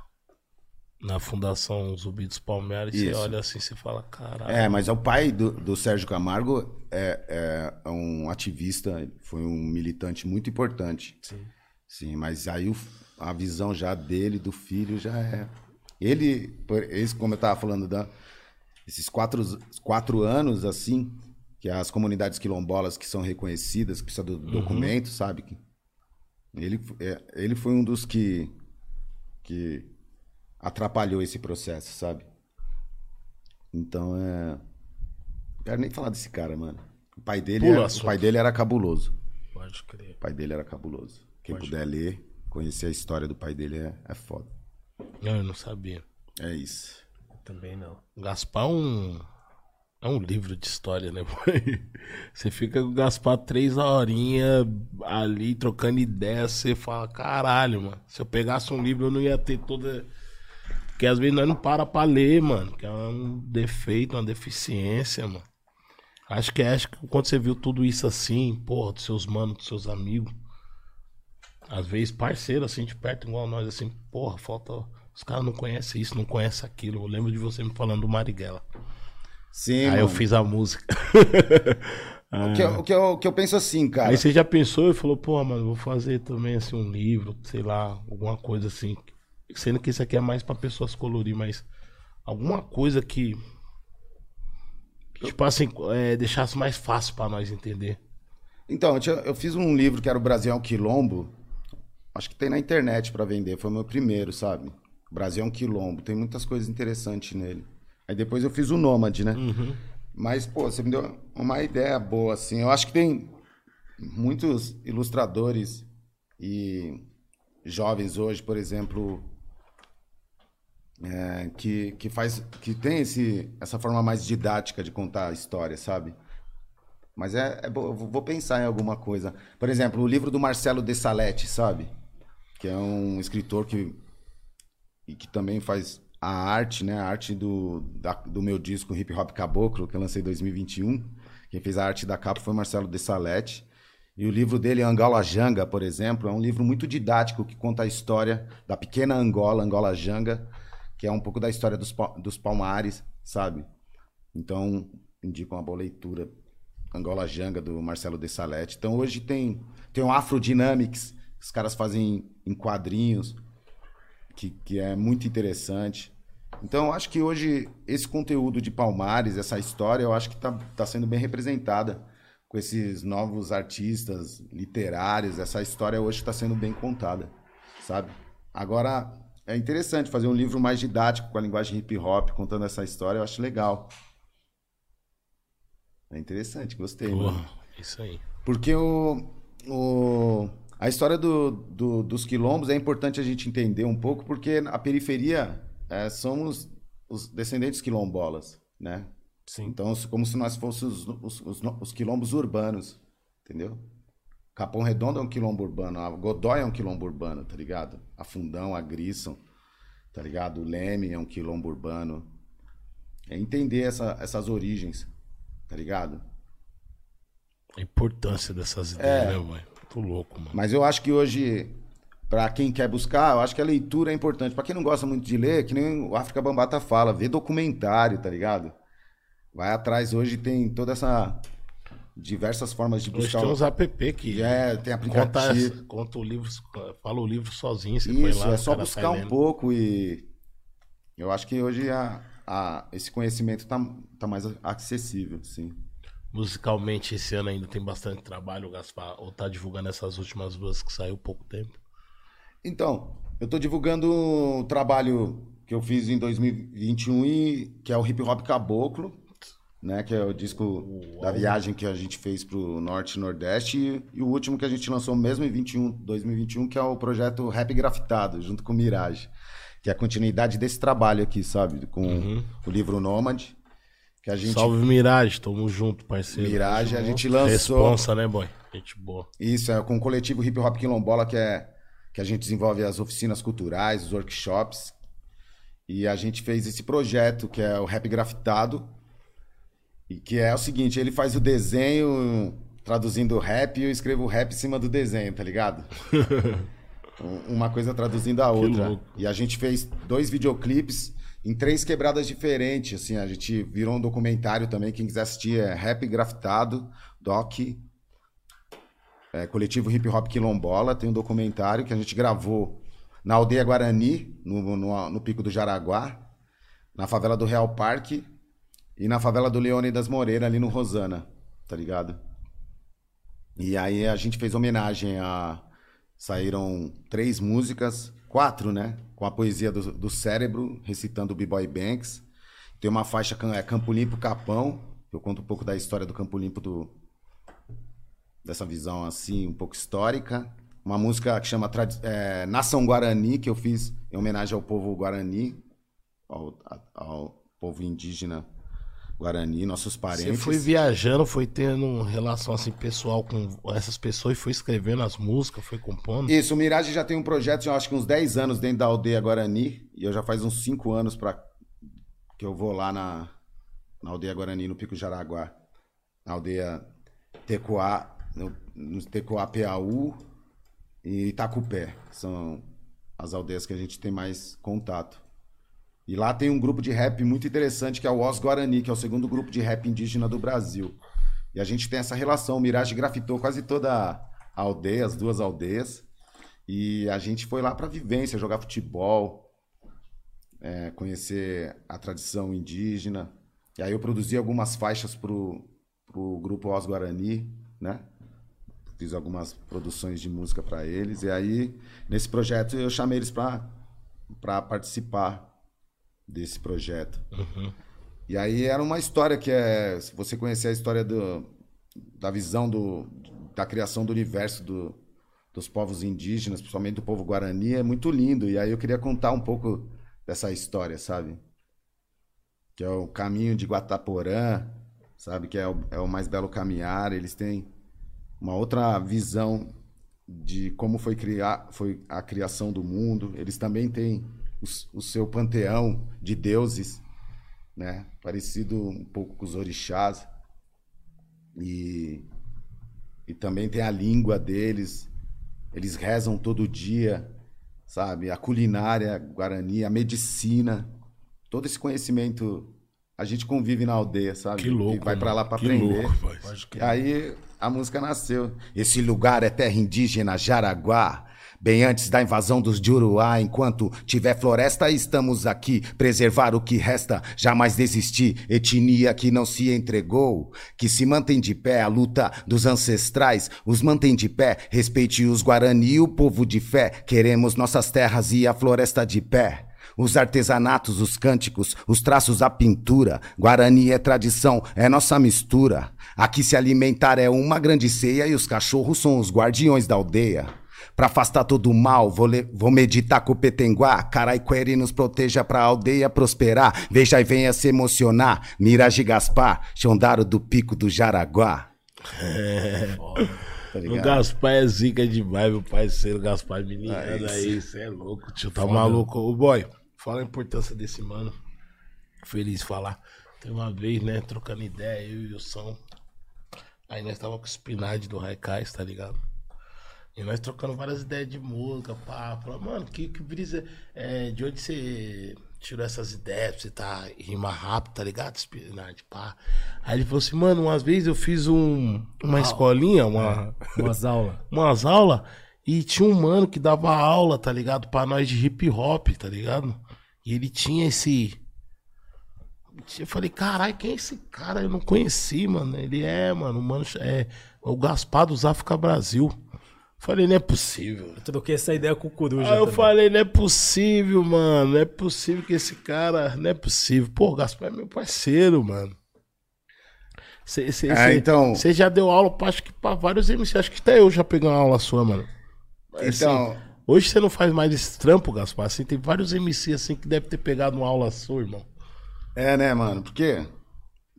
na Fundação Zumbi dos Palmeiras, Isso. você olha assim, você fala, caralho. É, mas é o pai do, do Sérgio Camargo é, é, um ativista, foi um militante muito importante. Sim. Sim, mas aí o, a visão já dele, do filho, já é. Ele, esse, como eu estava falando, da, esses quatro, quatro anos, assim, que as comunidades quilombolas que são reconhecidas, que precisam do uhum. documento, sabe? Ele, é, ele foi um dos que, que atrapalhou esse processo, sabe? Então é. Não quero nem falar desse cara, mano. O pai dele, era, o pai dele era cabuloso. Pode crer. O pai dele era cabuloso. Quem Pode puder crer. ler, conhecer a história do pai dele é, é foda. Não, eu não sabia. É isso. também não. Gaspar um, É um livro de história, né? Você fica com o Gaspar três horinhas ali trocando ideias, você fala, caralho, mano. Se eu pegasse um livro, eu não ia ter toda. Porque às vezes nós não para pra ler, mano. Que é um defeito, uma deficiência, mano. Acho que acho que quando você viu tudo isso assim, porra, dos seus manos, dos seus amigos. Às vezes parceiro, assim, de perto, igual nós, assim, porra, falta. Os caras não conhecem isso, não conhecem aquilo. Eu lembro de você me falando do Marighella. Sim, Aí eu mano. fiz a música. O que, eu, o, que eu, o que eu penso assim, cara. Aí você já pensou e falou, pô, mano, vou fazer também assim um livro, sei lá, alguma coisa assim. Sendo que isso aqui é mais pra pessoas colorir, mas alguma coisa que. que, Tipo assim, é, deixasse mais fácil pra nós entender. Então, eu, tinha- eu fiz um livro que era o Brasil é um Quilombo. Acho que tem na internet pra vender. Foi o meu primeiro, sabe? O Brasil é um Quilombo. Tem muitas coisas interessantes nele. Aí depois eu fiz o Nômade, né? Mas, pô, você me deu uma ideia boa, assim. Eu acho que tem muitos ilustradores e jovens hoje, por exemplo, é, que, que faz que tem esse, essa forma mais didática de contar a história, sabe? Mas é, é vou pensar em alguma coisa. Por exemplo, o livro do Marcelo de Salete, sabe? Que é um escritor que e que também faz a arte, né? A arte do, da- do meu disco Hip Hop Caboclo, que eu lancei em 2021. Quem fez a arte da capa foi Marcelo de Salete. E o livro dele, Angola Janga, por exemplo, é um livro muito didático que conta a história da pequena Angola, Angola Janga, que é um pouco da história dos, dos palmares, sabe? Então, indico uma boa leitura. Angola Janga, do Marcelo de Salete. Então, hoje tem, tem o Afro Dynamics, que os caras fazem em quadrinhos, que, que é muito interessante. Então, eu acho que hoje esse conteúdo de Palmares, essa história, eu acho que está tá sendo bem representada com esses novos artistas literários. Essa história hoje está sendo bem contada, sabe? Agora, é interessante fazer um livro mais didático com a linguagem hip hop, contando essa história, eu acho legal. É interessante, gostei. mano. Porra, isso aí. Porque o, o, a história do, do- dos quilombos é importante a gente entender um pouco, porque a periferia é, somos os descendentes quilombolas, né? Sim. Então, como se nós fôssemos os, os, os- os quilombos urbanos, entendeu? Capão Redondo é um quilombo urbano, a Godói é um quilombo urbano, tá ligado? A Fundão, a Grissom, tá ligado? O Leme é um quilombo urbano. É entender essa- essas origens, tá ligado? A importância dessas ideias, né, mãe? Tô louco, mano. Mas eu acho que hoje, pra quem quer buscar, eu acho que a leitura é importante. Pra quem não gosta muito de ler, que nem o África Bambata fala, vê documentário, tá ligado? Vai atrás, hoje tem toda essa. diversas formas de Hoje buscar. tem o- uns app que É, tem conta, aplicativo. conta o livro, fala o livro sozinho, você Isso, lá, é o só buscar um pouco e. Eu acho que hoje a, a- esse conhecimento tá, tá mais acessível, sim. Musicalmente, esse ano ainda tem bastante trabalho, Gaspar, ou tá divulgando essas últimas duas que saiu há pouco tempo. Então, eu tô divulgando o trabalho que eu fiz em 2021 e que é o Hip Hop Caboclo, né, que é o disco da viagem que a gente fez pro Norte e Nordeste e, e o último que a gente lançou mesmo em 21, 2021, que é o projeto Rap Grafitado, junto com Mirage, que é a continuidade desse trabalho aqui, sabe, com o livro Nômade, que a gente Salve Mirage, tamo junto, parceiro. Mirage, a gente lançou Responsa, né, boy? Gente boa. Isso, é com o coletivo Hip Hop Quilombola, que é que a gente desenvolve as oficinas culturais, os workshops. E a gente fez esse projeto, que é o Rap Grafitado. E que é o seguinte, ele faz o desenho traduzindo o rap e eu escrevo o rap em cima do desenho, tá ligado? Um- Uma coisa traduzindo a outra. E a gente fez dois videoclipes em três quebradas diferentes, assim, a gente virou um documentário também, quem quiser assistir é Rap Grafitado, Doc, é, coletivo Hip Hop Quilombola, tem um documentário que a gente gravou na aldeia Guarani, no, no, no Pico do Jaraguá, na favela do Real Parque e na favela do Leônidas Moreira, ali no Rosana, tá ligado? E aí a gente fez homenagem a. Saíram três músicas, quatro, né? Com a poesia do, do cérebro, recitando o B-Boy Banks. Tem uma faixa é, Campo Limpo Capão, eu conto um pouco da história do Campo Limpo do, dessa visão assim, um pouco histórica. Uma música que chama é, Nação Guarani, que eu fiz em homenagem ao povo Guarani, ao, ao povo indígena Guarani, nossos Você parentes. foi viajando, foi tendo relação assim pessoal com essas pessoas e foi escrevendo as músicas, foi compondo? Isso, o Mirage já tem um projeto, eu acho que uns 10 anos dentro da aldeia Guarani. E eu já faz uns 5 anos pra... que eu vou lá na, na aldeia Guarani, no Pico Jaraguá. Na aldeia Tecoá, no, no Tecoá e Itacupé. São as aldeias que a gente tem mais contato. E lá tem um grupo de rap muito interessante que é o Os Guarani, que é o segundo grupo de rap indígena do Brasil. E a gente tem essa relação. O Mirage grafitou quase toda a aldeia, as duas aldeias. E a gente foi lá para vivência, jogar futebol, é, conhecer a tradição indígena. E aí eu produzi algumas faixas pro, pro grupo Os Guarani, né? Fiz algumas produções de música para eles. E aí, nesse projeto, eu chamei eles para participar desse projeto. E aí era uma história que é. Se você conhecer a história do, da visão do, da criação do universo do, dos povos indígenas, principalmente do povo guarani, é muito lindo. E aí eu queria contar um pouco dessa história, sabe? Que é o caminho de Guataporã, sabe? Que é o, é o mais belo caminhar. Eles têm uma outra visão de como foi, criar, foi a criação do mundo. Eles também têm o, o seu panteão de deuses, né? Parecido um pouco com os orixás. E, e também tem a língua deles. Eles rezam todo dia, sabe? A culinária guarani, a medicina, todo esse conhecimento. A gente convive na aldeia, sabe? Que louco. E vai pra mano. lá pra que aprender. louco, pai. Pode crer. Aí a música nasceu. Esse lugar é terra indígena Jaraguá. Bem antes da invasão dos Juruá, enquanto tiver floresta, estamos aqui. Preservar o que resta, jamais desistir. Etnia que não se entregou, que se mantém de pé. A luta dos ancestrais os mantém de pé. Respeite os Guarani, o povo de fé. Queremos nossas terras e a floresta de pé. Os artesanatos, os cânticos, os traços, a pintura. Guarani é tradição, é nossa mistura. Aqui se alimentar é uma grande ceia e os cachorros são os guardiões da aldeia. Pra afastar todo o mal, vou, vou meditar com o Petenguá. Caraiqueri nos proteja pra aldeia prosperar. Veja e venha se emocionar. Mirage Gaspar, Xondaro do Pico do Jaraguá. Tá O? Gaspar é zica demais, meu parceiro Gaspar menino É isso. aí, você é louco, tio, tá maluco. Ô, boy, fala a importância desse mano. Feliz falar. Tem uma vez, né, trocando ideia, eu e o São. Aí nós tava com o Spinard do Raikais, tá ligado? E nós trocando várias ideias de música, pá. Falando, mano, que, que brisa. É, de onde você tirou essas ideias? pra Você tá rima rápido, tá ligado, Spinard? Pá. Aí ele falou assim, mano, umas vezes eu fiz um, uma escolinha, uma Umas aulas. umas aulas e tinha um mano que dava aula, tá ligado? Pra nós de hip hop, tá ligado? E ele tinha esse. Eu falei, caralho, quem é esse cara? Eu não conheci, mano. Ele é, mano, o mano é o Gaspar do Zafrica Brasil. Falei, não é possível. Eu troquei essa ideia com o Coruja. Aí eu também. falei, não é possível, mano. Não é possível que esse cara. Não é possível. Pô, o Gaspar é meu parceiro, mano. Você É, então- já deu aula, pra- acho que pra vários MC. Acho que até eu já peguei uma aula sua, mano. Assim, Então, hoje você não faz mais esse trampo, Gaspar. Assim, tem vários MC assim que deve ter pegado uma aula sua, irmão. é, né, mano? Porque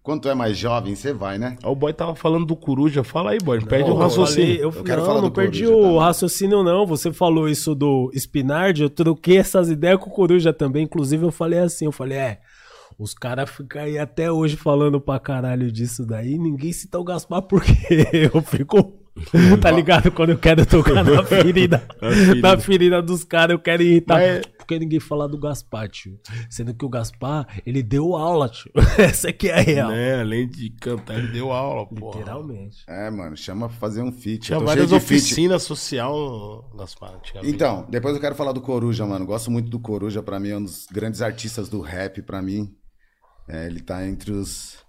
quando tu é mais jovem, você vai, né? O boy tava falando do Coruja. Fala aí, boy. Não perde Não, o raciocínio. Eu, falei- eu, Eu quero não, falar não do perdi Coruja o também. raciocínio, não. Você falou isso do Spinard, eu troquei essas ideias com o Coruja também. Inclusive, eu falei assim, eu falei, é, os caras ficam aí até hoje falando pra caralho disso daí. Ninguém cita o Gaspar porque eu fico. Tá ligado? Quando eu quero tocar na ferida, na ferida dos caras, eu quero irritar. Mas- Porque ninguém fala do Gaspar, tio. Sendo que o Gaspar, ele deu aula, tio. Essa aqui é a real. Né? Além de cantar, ele deu aula, pô. Literalmente. É, mano, chama pra fazer um feat. Tinha várias oficinas social, Gaspar. Então, depois eu quero falar do Coruja, mano. Gosto muito do Coruja, pra mim é um dos grandes artistas do rap, pra mim. É, ele tá entre os,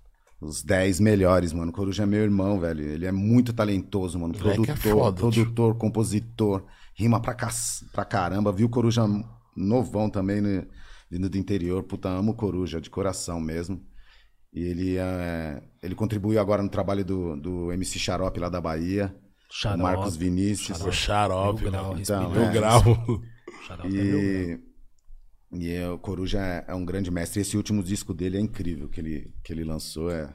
os 10 melhores, mano. Coruja é meu irmão, velho. Ele é muito talentoso, mano. É Produtor, foda, tio. produtor, compositor, rima pra, cac- pra caramba. Viu o Coruja novão também, né? Vindo do interior. Puta, amo o Coruja, de coração mesmo. E ele, é, ele contribuiu agora no trabalho do, do MC Xarope lá da Bahia. Xarope. Marcos Vinícius. Xarope, Mil grau, mano. Então, é. grau. Xarope é. E, E é, o Coruja é, é um grande mestre. Esse último disco dele é incrível, que ele, que ele lançou. É...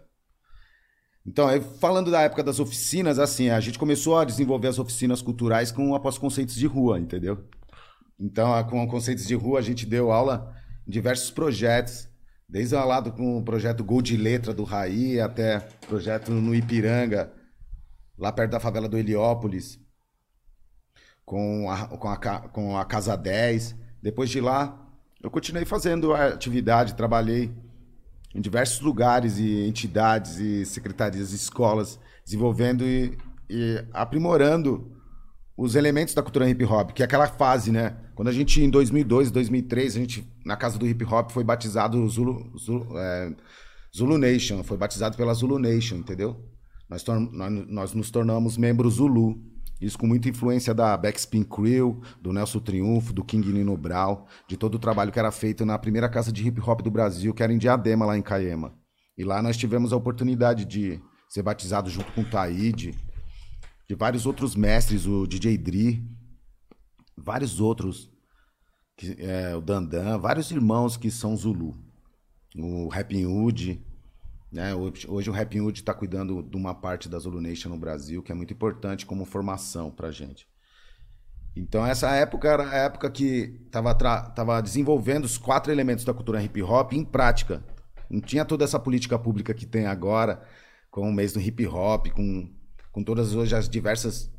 Então, falando da época das oficinas, assim, a gente começou a desenvolver as oficinas culturais com após conceitos de rua, entendeu? Então, com conceitos de rua, a gente deu aula em diversos projetos, desde lá do, com o projeto Gol de Letra do Raí até projeto no Ipiranga, lá perto da favela do Heliópolis, com a, com a, com a Casa 10. Depois de lá, eu continuei fazendo a atividade, trabalhei em diversos lugares e entidades e secretarias escolas, desenvolvendo e, e aprimorando os elementos da cultura hip hop, que é aquela fase, né? Quando a gente, em 2002, 2003, a gente, na casa do hip hop, foi batizado Zulu, Zulu, é, Zulu Nation, foi batizado pela Zulu Nation, entendeu? Nós, nós, nós nos tornamos membros Zulu. Isso com muita influência da Backspin Crew, do Nelson Triunfo, do King Nino Brau, de todo o trabalho que era feito na primeira casa de hip hop do Brasil, que era em Diadema, lá em Caema. E lá nós tivemos a oportunidade de ser batizado junto com o Taíde, de vários outros mestres, o DJ Dri, vários outros, que, é, o Dandan, vários irmãos que são Zulu. O Rapping Hood, né? Hoje, hoje o Rapping Hood está cuidando de uma parte da Zulu Nation no Brasil, que é muito importante como formação pra gente. Então essa época era a época que estava tava desenvolvendo os quatro elementos da cultura hip hop em prática. Não tinha toda essa política pública que tem agora, com o mês do hip hop, com, com todas hoje as diversas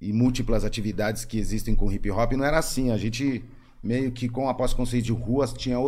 e múltiplas atividades que existem com hip hop. Não era assim. A gente meio que com a pós-conceito de ruas tinha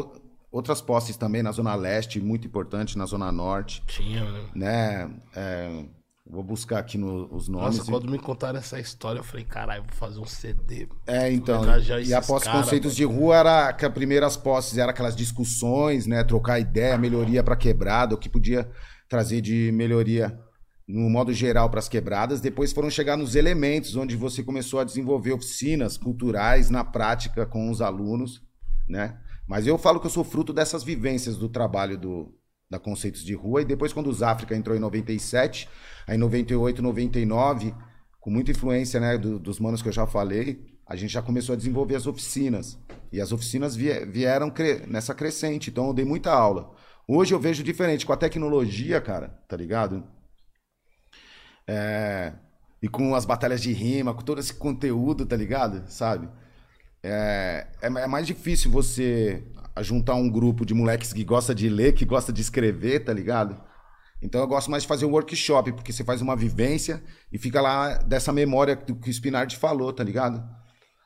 outras posses também na Zona Leste, muito importante, na Zona Norte. Tinha, né? Né? É, vou buscar aqui no- os nomes. Nossa, quando me contaram essa história, eu falei, caralho, vou fazer um CD. É, então. E esses após caras, conceitos de rua era que as primeiras posses eram aquelas discussões, né? Trocar ideia, melhoria para quebrada, o que podia trazer de melhoria no modo geral para as quebradas. Depois foram chegar nos elementos, onde você começou a desenvolver oficinas culturais na prática com os alunos, né? Mas eu falo que eu sou fruto dessas vivências do trabalho do, da Conceitos de Rua. E depois, quando os África entrou em 97, aí em 98, 99, com muita influência né, do- dos manos que eu já falei, a gente já começou a desenvolver as oficinas. E as oficinas vie- vieram cre- nessa crescente. Então eu dei muita aula. Hoje eu vejo diferente com a tecnologia, cara, tá ligado? É, e com as batalhas de rima, com todo esse conteúdo, tá ligado? Sabe? É, é, é mais difícil você juntar um grupo de moleques que gosta de ler, que gosta de escrever, tá ligado? Então eu gosto mais de fazer um workshop, porque você faz uma vivência e fica lá dessa memória do que o Spinard falou, tá ligado?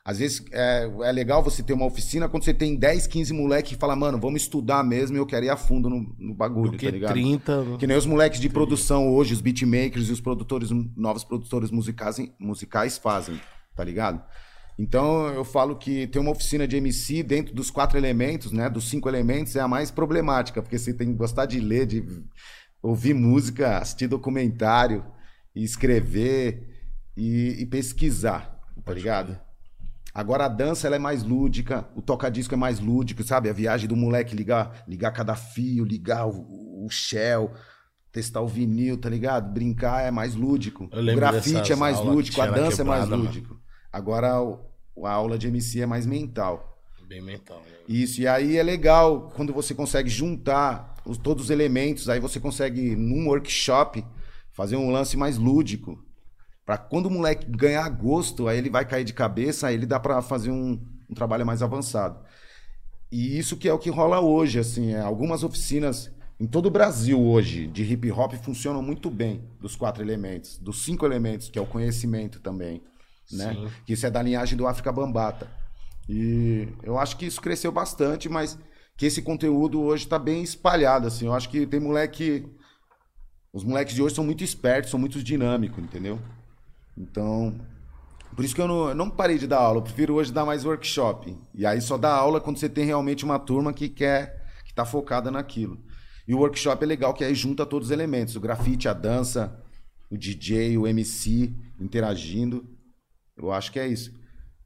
Às vezes é, é legal você ter uma oficina quando você tem 10, 15 moleques que fala, mano, vamos estudar mesmo e eu quero ir a fundo no, no bagulho, Do tá que ligado? 30. Que nem os moleques de produção hoje, os beatmakers e os produtores, novos produtores musicais, musicais fazem, tá ligado? Então eu falo que ter uma oficina de MC dentro dos quatro elementos, né? Dos cinco elementos é a mais problemática, porque você tem que gostar de ler, de ouvir música, assistir documentário, escrever e, e pesquisar, tá ligado? Agora a dança ela é mais lúdica, o toca-disco é mais lúdico, sabe? A viagem do moleque ligar, ligar cada fio, ligar o, o shell, testar o vinil, tá ligado? Brincar é mais lúdico. O grafite é mais lúdico, a dança é mais quebrada, mano. Agora a aula de MC é mais mental. Bem mental, né? Isso, e aí é legal quando você consegue juntar os, todos os elementos, aí você consegue, num workshop, fazer um lance mais lúdico. Pra quando o moleque ganhar gosto, aí ele vai cair de cabeça, aí ele dá pra fazer um, um trabalho mais avançado. E isso que é o que rola hoje, assim, é, algumas oficinas em todo o Brasil hoje de hip hop funcionam muito bem dos quatro elementos, dos cinco elementos, que é o conhecimento também, né? Sim. Isso é da linhagem do África Bambata. E eu acho que isso cresceu bastante, mas que esse conteúdo hoje está bem espalhado, assim. Eu acho que tem moleque. Os moleques de hoje são muito espertos, são muito dinâmicos, entendeu? Então. Por isso que eu não, eu não parei de dar aula. Eu prefiro hoje dar mais workshop. E aí só dá aula quando você tem realmente uma turma que quer. que tá focada naquilo. E o workshop é legal, que aí junta todos os elementos: o grafite, a dança, o DJ, o MC interagindo. Eu acho que é isso.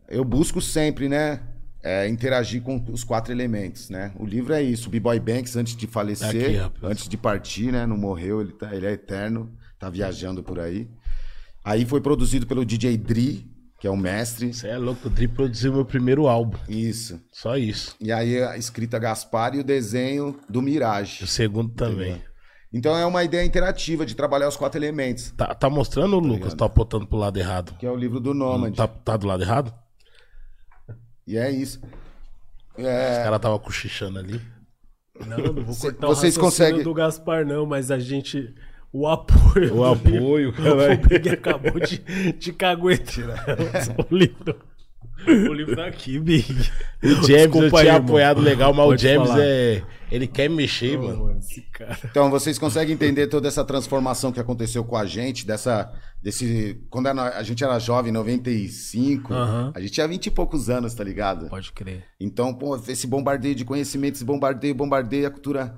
Eu busco sempre, né? é, interagir com os quatro elementos, né? O livro é isso. O B-Boy Banks, antes de falecer, Aqui, antes de partir, né? Não morreu, ele, tá, ele é eterno, tá viajando por aí. Aí foi produzido pelo DJ Dri, que é o mestre. Você é louco, o Dri produziu meu primeiro álbum. Isso. Só isso. E aí a escrita Gaspar e o desenho do Mirage. O segundo também. Então é uma ideia interativa de trabalhar os quatro elementos, Tá, tá mostrando, Lucas? Tá apontando pro lado errado. que é o livro do Nômade. Tá, tá do lado errado? E é isso. É, cara tava cochichando ali. Não, não vou cortar vocês o conseguem- do Gaspar, não, mas a gente. O apoio. O apoio, caralho. O Big acabou de, de caguetear o livro. O livro tá aqui, Big. O James Desculpa eu aí, tinha irmão. apoiado legal, mas Pode o James falar. é. Ele quer mexer, Ô, mano. mano, esse cara. então vocês conseguem entender toda essa transformação que aconteceu com a gente, dessa. Desse, quando a, gente era jovem, 95, Aham. a gente tinha 20 e poucos anos, tá ligado? Pode crer. Então, pô, esse bombardeio de conhecimento, esse bombardeio, bombardeio, a cultura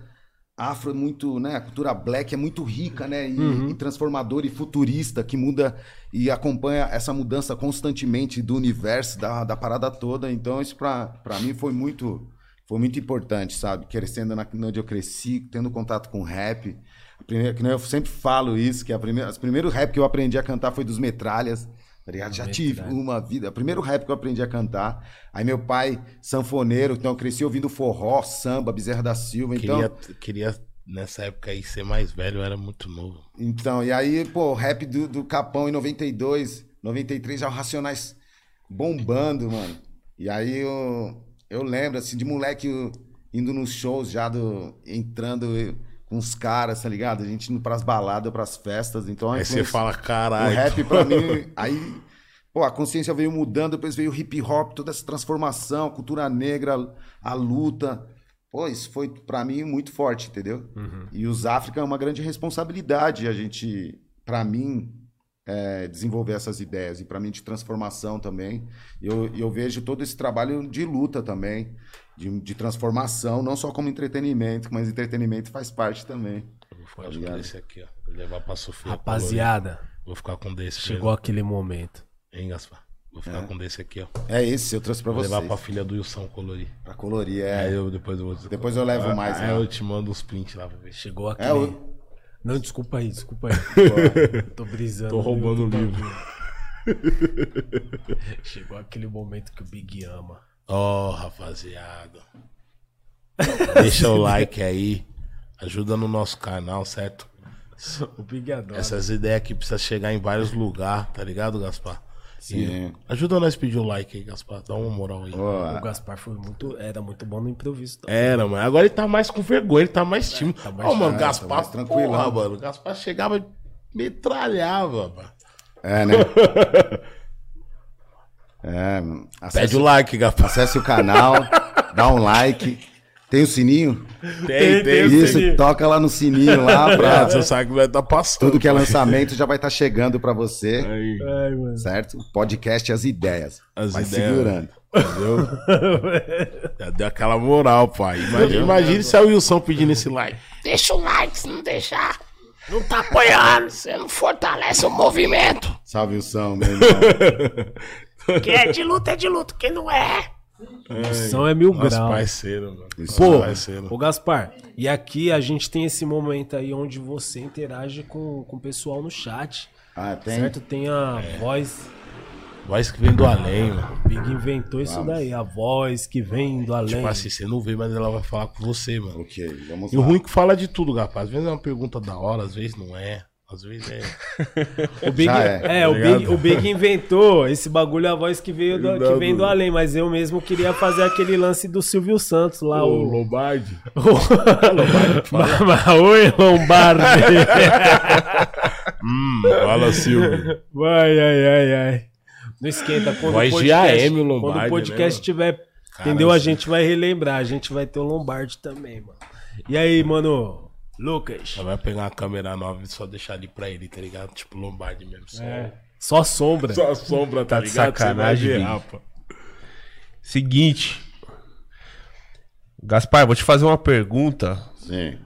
afro é muito, né? A cultura black é muito rica, né? E, e transformadora e futurista, que muda e acompanha essa mudança constantemente do universo, da, da parada toda. Então, isso pra mim foi muito, foi muito importante, sabe? Crescendo na, onde eu cresci, tendo contato com rap. A primeira, que eu sempre falo isso, que a primeira, os primeiros rap que eu aprendi a cantar foi dos Metralhas. Tá ligado? Já tive Metralha. uma vida. O primeiro rap que eu aprendi a cantar. Aí meu pai, sanfoneiro, então eu cresci ouvindo forró, samba, Bezerra da Silva. Então, Queria, queria, nessa época aí, ser mais velho, eu era muito novo. então e aí, pô, o rap do, do Capão em 92, 93, já o Racionais bombando, mano. E aí eu, eu lembro, assim, de moleque eu indo nos shows já, do, entrando eu, os caras, tá ligado? A gente indo pras baladas, pras festas. Então, a Aí você fala, o caralho. rap pra mim, aí, pô, a consciência veio mudando, depois veio o hip hop, toda essa transformação, a cultura negra, a luta. Pô, isso foi pra mim muito forte, entendeu? E os África é uma grande responsabilidade a gente, pra mim, é, desenvolver essas ideias e pra mim de transformação também. E eu, eu vejo todo esse trabalho de luta também, de, de transformação, não só como entretenimento, mas entretenimento faz parte também. Eu vou ficar com desse aqui, ó. Vou levar pra Sofia. Rapaziada, Vou ficar com desse. chegou aquele momento. Hein, Gaspar? Vou ficar com desse aqui, ó. É esse, eu trouxe pra Vou vocês. levar pra filha do Wilson colorir. Pra colorir, é. Aí eu depois eu vou. Depois eu levo mais, Aí né? eu te mando os prints lá pra ver. Chegou aquele. É, o- Não, desculpa aí, desculpa aí. Tô brisando. Tô roubando o livro. Chegou aquele momento que o Big ama. Ó, rapaziada. Deixa o like aí. Ajuda no nosso canal, certo? O Big adora. Essas ideias aqui precisam chegar em vários lugares, tá ligado, Gaspar? Sim. Ajuda nós a pedir o like aí, Gaspar. Dá uma moral aí. Ó, O Gaspar foi muito, era muito bom no improviso. também. Era, mano. Agora ele tá mais com vergonha, ele tá mais tímido. Ó, mais- mano, é, Gaspar, tá mais tranquilo, porra, mano. Gaspar chegava e metralhava, mano. É, né? É, mano. Pede o like, Gaspar. acesse o canal, dá um like. Tem o sininho? Tem, tem. Isso, sininho. toca lá no sininho lá pra. Ah, você sabe que vai estar passando. Tudo que é lançamento já vai estar chegando pra você, Aí, Ai, mano. certo? Podcast As Ideias. As vai ideias. segurando. entendeu? Já deu aquela moral, pai. Imagina, imagine se a Wilson pedindo esse like. Deixa o like, se não deixar. Não tá apoiando, você não fortalece o movimento. Salve o som, meu irmão. Quem é de luta é de luta, quem não é. São é mil graus. parceiro, mano. Nosso Pô, parceiro. ô Gaspar, e aqui a gente tem esse momento aí onde você interage com, com o pessoal no chat. Ah, tem? Certo? Tem a voz. Voz que vem do além, mano. O Big inventou isso daí, a voz que vem do além. Tipo assim, você não vê, mas ela vai falar com você, mano. Ok, vamos E o lá. ruim é que fala de tudo, rapaz. Às vezes é uma pergunta da hora, às vezes não é. Às vezes é. O Big, é, é, o, tá Big, ligado? o Big inventou esse bagulho, a voz que veio do, que vem do além, mas eu mesmo queria fazer aquele lance do Silvio Santos lá, o. Lombardi. Mas- mas- Oi, Lombardi! Hum, fala Silvio. Vai, ai, ai, ai. Não esquenta. Quando Voz o de podcast, AM, o Lombardi, Quando o podcast né, tiver. Cara, entendeu? A isso- gente vai relembrar. A gente vai ter o Lombardi também, mano. E aí, mano? Lucas. Já vai pegar uma câmera nova e só deixar ali pra ele, tá ligado? Tipo Lombardi mesmo. Só, Só sombra. só sombra, tá, Tá de ligado? Sacanagem, Big. rapa. Seguinte. Gaspar, vou te fazer uma pergunta. Sim.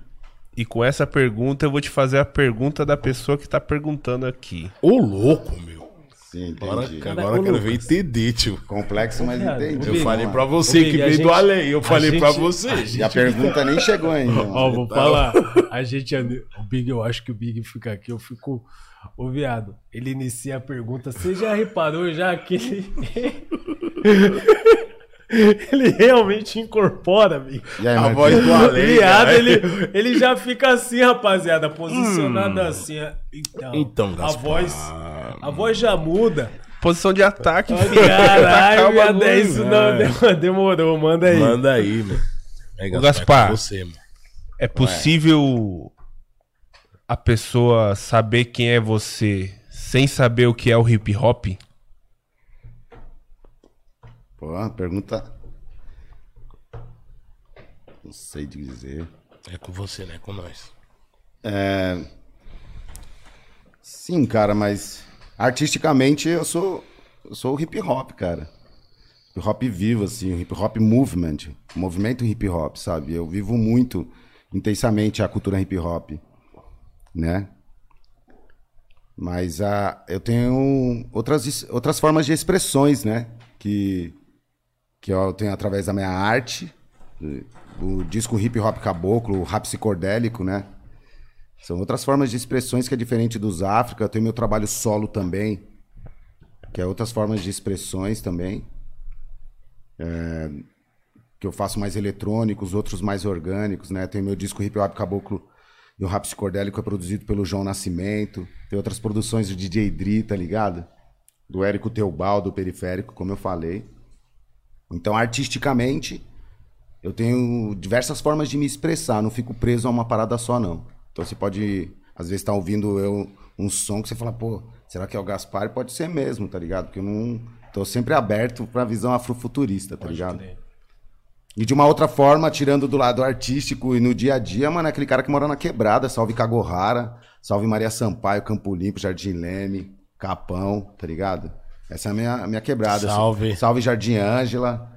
E com essa pergunta eu vou te fazer a pergunta da pessoa que tá perguntando aqui. Ô, louco, meu. Sim, Agora, entendi. agora eu quero ver entender, tio. Complexo, mas entendi. Eu Big, falei pra você Big, que a veio do gente- além. Eu a falei pra gente- você. E a pergunta nem chegou ainda. Ó, vou falar. A gente. O Big, eu acho que o Big fica aqui, eu fico. Ô, viado, ele inicia a pergunta. Você já reparou já que ele. ele realmente incorpora, Big. E aí, A voz do O além. viado, ele, ele já fica assim, rapaziada, posicionado assim. ó. Então, Então, a voz, a voz já muda. Posição de ataque, filho. Caralho, viado, é isso não, demorou, demorou, manda aí. Manda aí, meu. É, Ô, Gaspar. é você, mano. É possível a pessoa saber quem é você sem saber o que é o hip hop? Pô, uma pergunta. Não sei dizer. É com você, né? Com nós. É... Sim, cara, mas artisticamente eu sou, eu sou hip hop, cara. Hip hop vivo, assim, hip hop movement, movimento hip hop, sabe? Eu vivo muito intensamente a cultura hip hop, né? Mas a, eu tenho outras, outras formas de expressões, né? Que, que eu tenho através da minha arte, o disco hip hop caboclo, o rap psicodélico, né? São outras formas de expressões que é diferente dos África. Eu tenho meu trabalho solo também, que é outras formas de expressões também. É, que eu faço mais eletrônicos, outros mais orgânicos, né? Tem meu disco Hip Hop Caboclo e o Rap Psicodélico é produzido pelo João Nascimento. Tem outras produções do DJ Dri, tá ligado? Do Érico Teobal, do Periférico, como eu falei. Então, artisticamente, eu tenho diversas formas de me expressar, não fico preso a uma parada só, não. Então você pode, às vezes, estar ouvindo eu um som que você fala, pô, será que é o Gaspar? Pode ser mesmo, tá ligado? Porque eu não. Tô sempre aberto pra visão afrofuturista, tá ligado? E de uma outra forma, tirando do lado artístico e no dia a dia, mano, é aquele cara que mora na quebrada, salve Cagorrara, salve Maria Sampaio, Campo Limpo, Jardim Leme, Capão, tá ligado? Essa é a minha, a minha quebrada. Salve. Salve Jardim Ângela,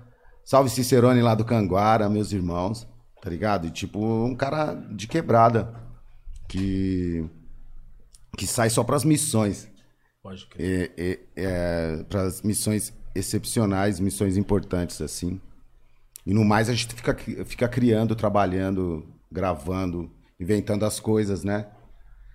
salve Cicerone lá do Canguara, meus irmãos, tá ligado? E tipo, um cara de quebrada, que, que sai só pras missões Pode crer. é, é, para as missões excepcionais, missões importantes assim. E no mais a gente fica, fica criando, trabalhando, gravando, inventando as coisas, né?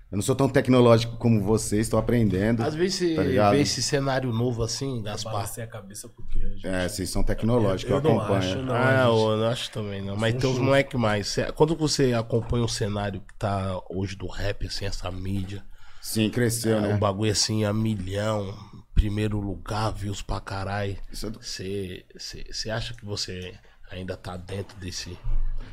Eu não sou tão tecnológico como vocês, estou aprendendo. Às vezes você tá vê esse cenário novo assim, Gaspar. Balancei a cabeça a gente... É, vocês são tecnológicos, eu, Eu não acompanho. acho, não. ah, gente- eu não acho também, não. Mas tem uns moleque mais. Quando você acompanha o cenário que tá hoje do rap, assim, essa mídia, Sim, cresceu, é né? um bagulho assim a milhão, primeiro lugar, views pra caralho. É Você você acha que você ainda tá dentro desse.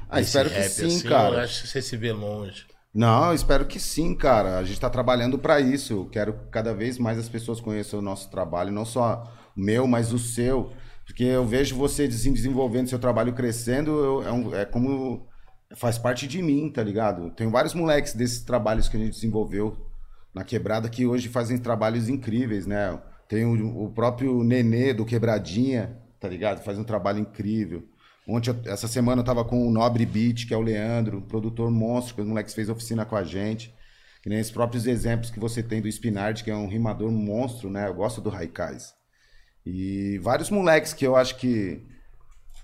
Ah, desse espero que sim, assim, cara. Eu acho que você se vê longe. Não, eu espero que sim, cara. A gente está trabalhando para isso. Eu quero que cada vez mais as pessoas conheçam o nosso trabalho, não só meu, mas o seu. Porque eu vejo você desen- desenvolvendo seu trabalho crescendo, eu- é, um- é como. faz parte de mim, tá ligado? Tem vários moleques desses trabalhos que a gente desenvolveu na quebrada que hoje fazem trabalhos incríveis, né? Tem o, o próprio Nenê do Quebradinha, tá ligado? Faz um trabalho incrível. Ontem, essa semana eu tava com o Nobre Beat, que é o Leandro, produtor monstro, que os moleques fez oficina com a gente. Que nem esses próprios exemplos que você tem do Spinard, que é um rimador monstro, né? Eu gosto do Raikais. E vários moleques que eu acho que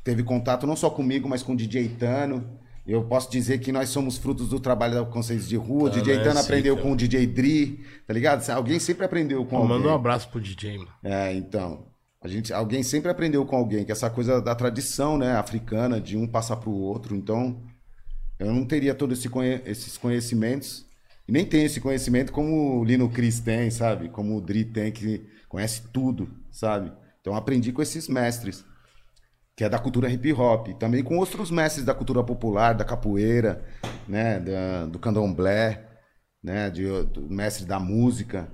teve contato não só comigo, mas com o DJ Tano. Eu posso dizer que nós somos frutos do trabalho da Consciência de Rua. Tano DJ é Tano aprendeu zica. com o DJ Dri, tá ligado? Alguém sempre aprendeu com Pô, alguém. manda um abraço pro DJ, mano. É, então. A gente, alguém sempre aprendeu com alguém, que é essa coisa da tradição, né, africana, de um passar para o outro. Então, eu não teria todos esse conhe- esses conhecimentos, e nem tenho esse conhecimento como o Lino Cris tem, sabe? Como o Dri tem, que conhece tudo, sabe? Então, aprendi com esses mestres, que é da cultura hip hop. Também com outros mestres da cultura popular, da capoeira, né, da- do candomblé, né, de, do mestre da música.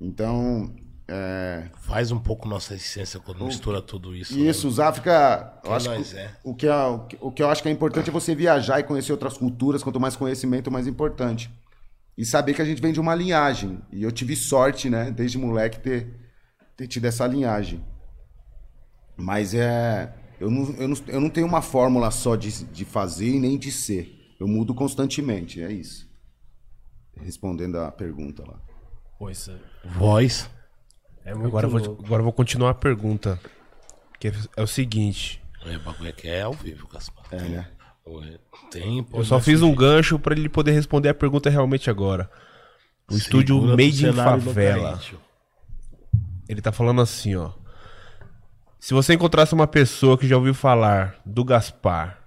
Então, é, Faz um pouco nossa essência quando mistura tudo isso. né? isso, os África. Eu acho nós que, é. o, que é, o que- o que eu acho que é importante é você viajar e conhecer outras culturas. Quanto mais conhecimento, mais importante. E saber que a gente vem de uma linhagem. E eu tive sorte, né, desde moleque, ter, ter tido essa linhagem. Mas é. Eu não, eu não, eu não tenho uma fórmula só de, de fazer e nem de ser. Eu mudo constantemente, é isso. Respondendo a pergunta lá. Pô, isso é- Voz. É muito Agora eu, vou, agora vou continuar a pergunta. Que é, é o seguinte. É, o bagulho aqui é ao vivo, Gaspar. É, né? Ué, Tem, pô, Eu só fiz um gancho pra ele poder responder a pergunta realmente agora. O estúdio Segura do Made in Favela. Ele tá falando assim, ó. Se você encontrasse uma pessoa que já ouviu falar do Gaspar,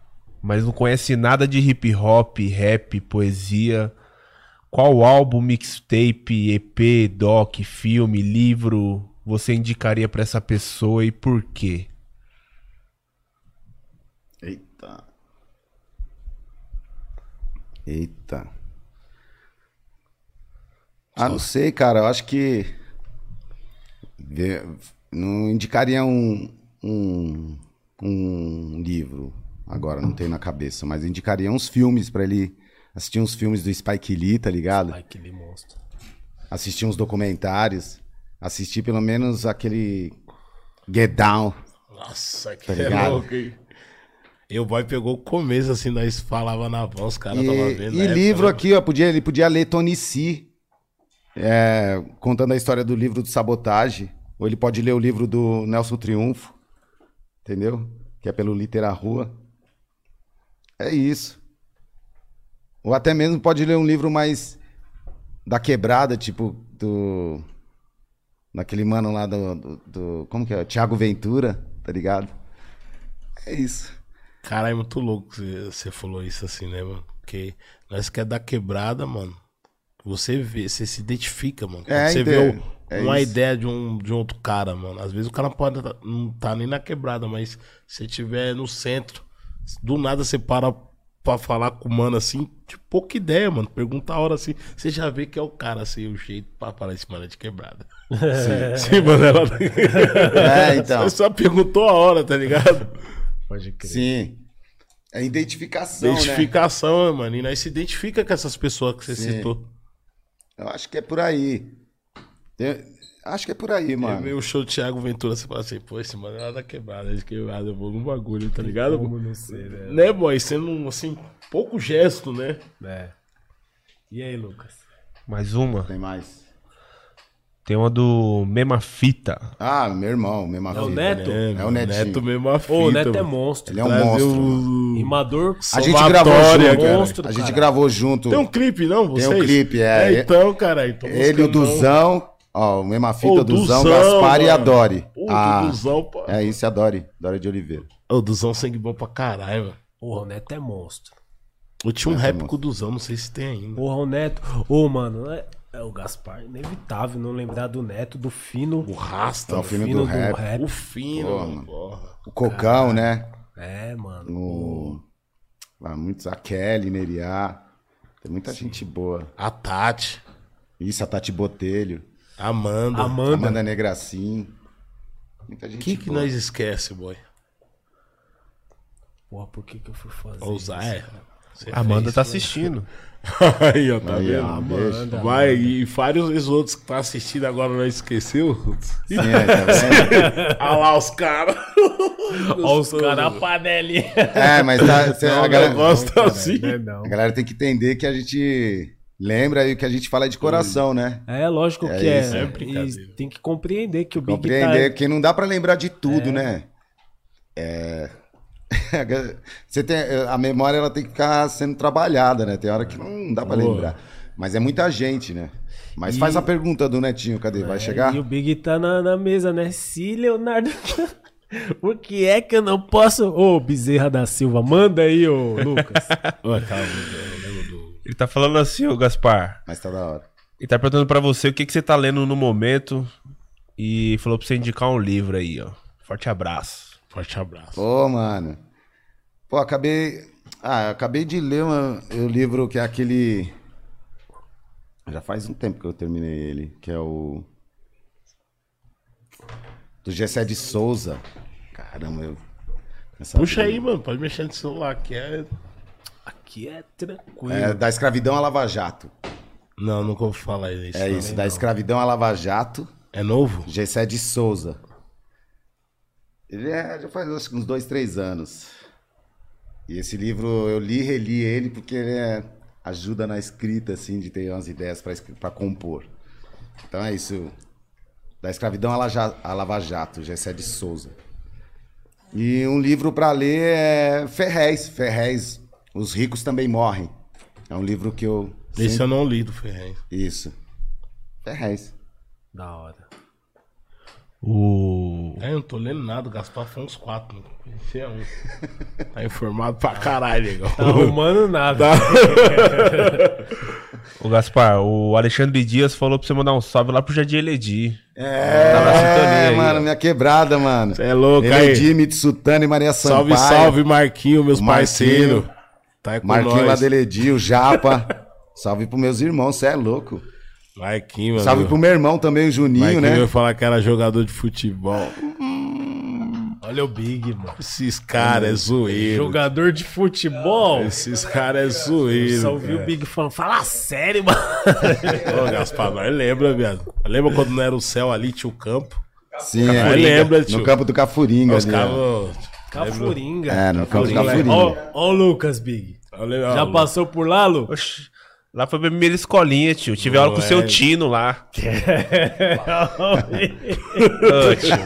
mas não conhece nada de hip hop, rap, poesia, qual álbum, mixtape, EP, doc, filme, livro você indicaria pra essa pessoa e por quê? Eita. Eita. Ah, não sei, cara. Eu acho que. Não indicaria um, um, um livro. Agora, não tenho na cabeça. Mas indicaria uns filmes pra ele assistir uns filmes do Spike Lee, tá ligado? Ai, que monstro. Assistir uns documentários. Assistir pelo menos aquele Get Down. Nossa, que Tá é louco, hein? Eu boy pegou o começo, assim, nós falava na voz, os caras E, tava vendo. e na época, livro né? aqui, ó, podia, ele podia ler Tony C, é, contando a história do livro do Sabotagem. Ou ele pode ler o livro do Nelson Triunfo, entendeu? Que é pelo Litera Rua. É isso. Ou até mesmo pode ler um livro mais da quebrada, tipo do. Daquele mano lá do. do, do- como que é? Tiago Ventura, tá ligado? É isso. Cara, é muito louco que você- falou isso assim, né, mano? Porque nós que é da quebrada, mano. Você vê, você se identifica, mano. Quando É, você então, vê o- é uma isso. ideia de um, de um outro cara, mano. Às vezes o cara pode tá- não tá nem na quebrada, mas se tiver no centro, do nada você para pra falar com o mano assim, de pouca ideia, mano. Pergunta a hora assim, você já vê que é o cara, assim, o jeito pra falar esse mano é de quebrada. Sim, Sim mano. Ela... É, então. Você só perguntou a hora, tá ligado? Pode crer. Sim. É identificação, né? Identificação, mano. E nós se identifica com essas pessoas que você Sim. citou. Eu acho que é por aí. Tem- Acho que é por aí, É mano. meio show do Thiago Ventura, você fala assim, pô, esse mano é lá da quebrada, é de quebrada, eu vou no bagulho, tá ligado? Como não sei, né? Né, boy? Sendo, um, assim, pouco gesto, né? É. E aí, Lucas? Mais uma. Tem mais. Tem uma do Memafita. Ah, meu irmão, mesma É o fita. Neto? É o Netinho. Neto mesmo a fita. Ô, o Neto é mano. monstro. Ele é um Trazer monstro. o- Rimador. A gente gravou junto, cara. Monstro, A gente gravou junto. Tem um clipe, não? Vocês? Tem um clipe, é. então, cara, então Ele, o buscando, não. Duzão. Ó, o mesma fita, Ô, Duzão, Duzão, Gaspar e a mano. Dori. Pô, ah, do Duzão, pô. é isso, é a Dori. De Oliveira. Ô, Duzão sangue bom pra caralho, mano. Porra, o Neto é monstro. Eu tinha um é rap com o Duzão, não sei se tem ainda. Porra, o Neto. Ô, mano, é, é o Gaspar. Inevitável não lembrar do Neto, do fino. O Rasta, É o fino fino do rap. O fino, mano. porra. O Cocão, né? É, mano. O... Ah, muitos, a Kelly, Meriá. Tem muita gente boa. A Tati, Isso, a Tati Botelho. A Amanda. Amanda. Amanda Negracim. Muita O gente que que boa. nós esquece, boy? Porra, por que que eu fui fazer Ousar, é. A Amanda fez, tá né? assistindo. Aí, ó, tá Aí, vendo? Amanda. Vai, e vários outros que tá assistindo agora não esqueceu. Sim, é, tá? Olha lá os caras. Ó, os caras, a panelinha. É, mas tá, cê- a, Não, galera, eu gosto assim. É não. a galera tem que entender que a gente lembra e o que a gente fala é de coração, né? É, lógico É que é. isso, é E tem que compreender que o Big Compreender tá... que não dá pra lembrar de tudo, né? É. Você tem a memória ela tem que ficar sendo trabalhada, né? Tem hora que não dá pra Boa. lembrar. Mas é muita gente, né? Mas E- faz a pergunta do Netinho, cadê? Vai chegar? E o Big tá na, na mesa, né? Se Leonardo. o que é que eu não posso. Ô, Bezerra da Silva, manda aí, ô, Lucas. Ué, calma. Ele tá falando assim, ô Gaspar. Mas tá da hora. Ele tá perguntando pra você o que, que você tá lendo no momento. E falou pra você indicar um livro aí, ó. Forte abraço. Forte abraço. Ô, mano. Pô, acabei. Ah, eu acabei de ler uma- o livro que é aquele. Já faz um tempo que eu terminei ele, que é o. Do Gessé de Souza. Caramba, eu. essa Puxa vida- aí, mano. Pode mexer no celular, que é. Aqui é tranquilo. É, da escravidão à Lava Jato. Não, nunca vou falar isso. É não. isso, da escravidão à Lava Jato, É novo? Gessé de Souza. Ele é, já faz acho uns dois, três anos. E esse livro eu li e reli ele porque ele é- ajuda na escrita, assim, de ter umas ideias pra compor. Então é isso. Da Escravidão à Laja- à Lava Jato, Gessé de Souza. E um livro para ler é Ferrez, Ferrez, Os Ricos Também Morrem. É um livro que eu... Esse eu não li do Ferrez. Isso. Ferrez. Da hora. O. É, eu não tô lendo nada, o Gaspar foi uns quatro, não conhecia um. Tá informado pra caralho, legal. Tá arrumando nada. O Gaspar, o Alexandre Dias falou pra você mandar um salve lá pro Jardim Eledi. É, Tá na sintonia aí, mano, ó. minha quebrada, mano. Cê é louco, aí. Eledi, Mitsutani, Maria Sampaio. Salve, salve, Marquinho, meus parceiros. Tá aí com Marquinho lá o Japa. salve pros meus irmãos, cê é louco. Marquinho, mano. Salve pro meu irmão também, o Juninho, Marquinho né? vai falar que era jogador de futebol. Olha o Big, mano. Esses caras é zoeiro. Jogador de futebol. Esses caras é zoeiro. Só ouvi o Big falando, fala sério, mano. Ô, Gaspar, nós lembra, viado. Lembra quando não era o céu ali, tinha o campo? Sim, Aí é. lembra, tio. No campo do Cafuringa. Os caras... Cafuringa. É, no campo Cafuringa. Ó, ó o Lucas, Big. Já passou por lá, Lu? Oxi, Lá foi a primeira escolinha, tio. Tive aula com o seu é. Tino lá. Ô, tio.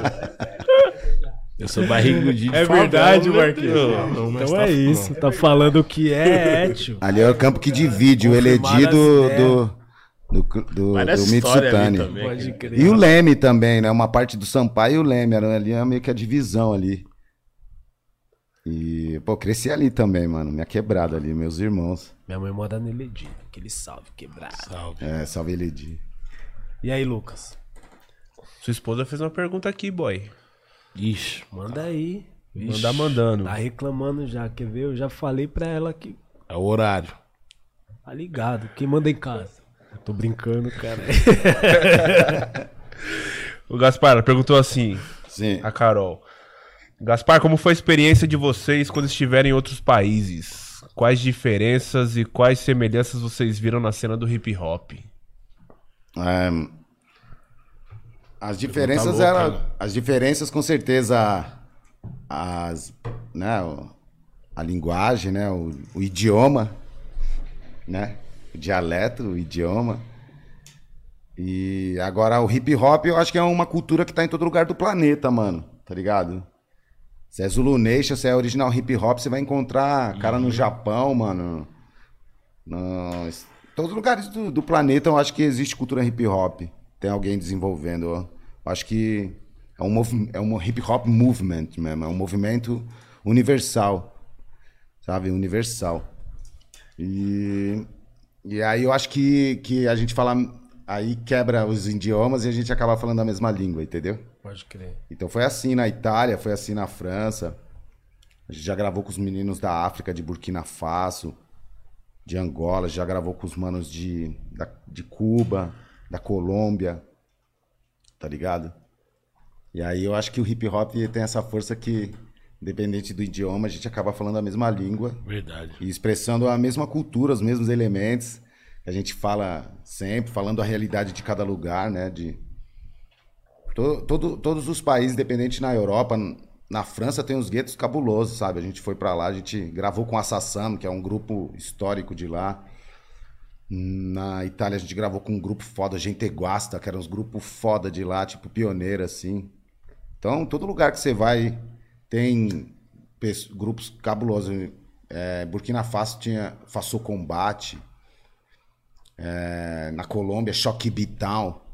Eu sou barrigudinho de É verdade, Marquinhos. Não, Então tá é isso. Tá falando o que é, é, tio. Ali é o campo que divide o Confirmar Eledi do, do, do, do, do Mitsutani. também. Pode crer. E o Leme também, né? Uma parte do Sampaio e o Leme. Era ali é meio que a divisão ali. E, pô, cresci ali também, mano. Minha quebrada ali, meus irmãos. Minha mãe mora no Eledi. Aquele salve quebrado. Salve. É, salve Eledi. E aí, Lucas? Sua esposa fez uma pergunta aqui, boy. Ixi, Manda aí. Mandar mandando. Tá reclamando já, quer ver? Eu já falei pra ela que é o horário. tá ligado. Quem manda em casa? Eu tô brincando, cara. O Gaspar perguntou assim, Sim. a Carol. Gaspar, como foi a experiência de vocês quando estiveram em outros países? Quais diferenças e quais semelhanças vocês viram na cena do hip hop? É, as diferenças eram. né? As diferenças, com certeza, as. Né, a linguagem, né? O, o idioma, né? O dialeto, o idioma. E agora o hip hop eu acho que é uma cultura que tá em todo lugar do planeta, mano. Tá ligado? Se é Zulu Nation, se é original hip hop, você vai encontrar cara no Japão, mano. No, todos os lugares do, do planeta eu acho que existe cultura hip hop. Tem alguém desenvolvendo. ó. Eu acho que é um, movi- é um hip hop movement mesmo. É um movimento universal. Sabe? Universal. E, e aí eu acho que, que a gente fala. Aí quebra os idiomas e a gente acaba falando a mesma língua, entendeu? Pode crer. Então foi assim na Itália, foi assim na França. A gente já gravou com os meninos da África, de Burkina Faso, de Angola, já gravou com os manos de, da- de Cuba, da Colômbia, tá ligado? E aí eu acho que o hip hop tem essa força que, independente do idioma, a gente acaba falando a mesma língua Verdade. e expressando a mesma cultura, os mesmos elementos. A gente fala sempre, falando a realidade de cada lugar, né? De, To- todo- todos os países, independente na Europa, na França tem uns guetos cabulosos, sabe? A gente foi pra lá, a gente gravou com a Sassano, que é um grupo histórico de lá. Na Itália a gente gravou com um grupo foda, Gente Guasta, que eram uns grupos foda de lá, tipo pioneiro, assim. Então, todo lugar que você vai tem grupos cabulosos. É, Burkina Faso tinha Faso Combate. É, na Colômbia, Choque Bital,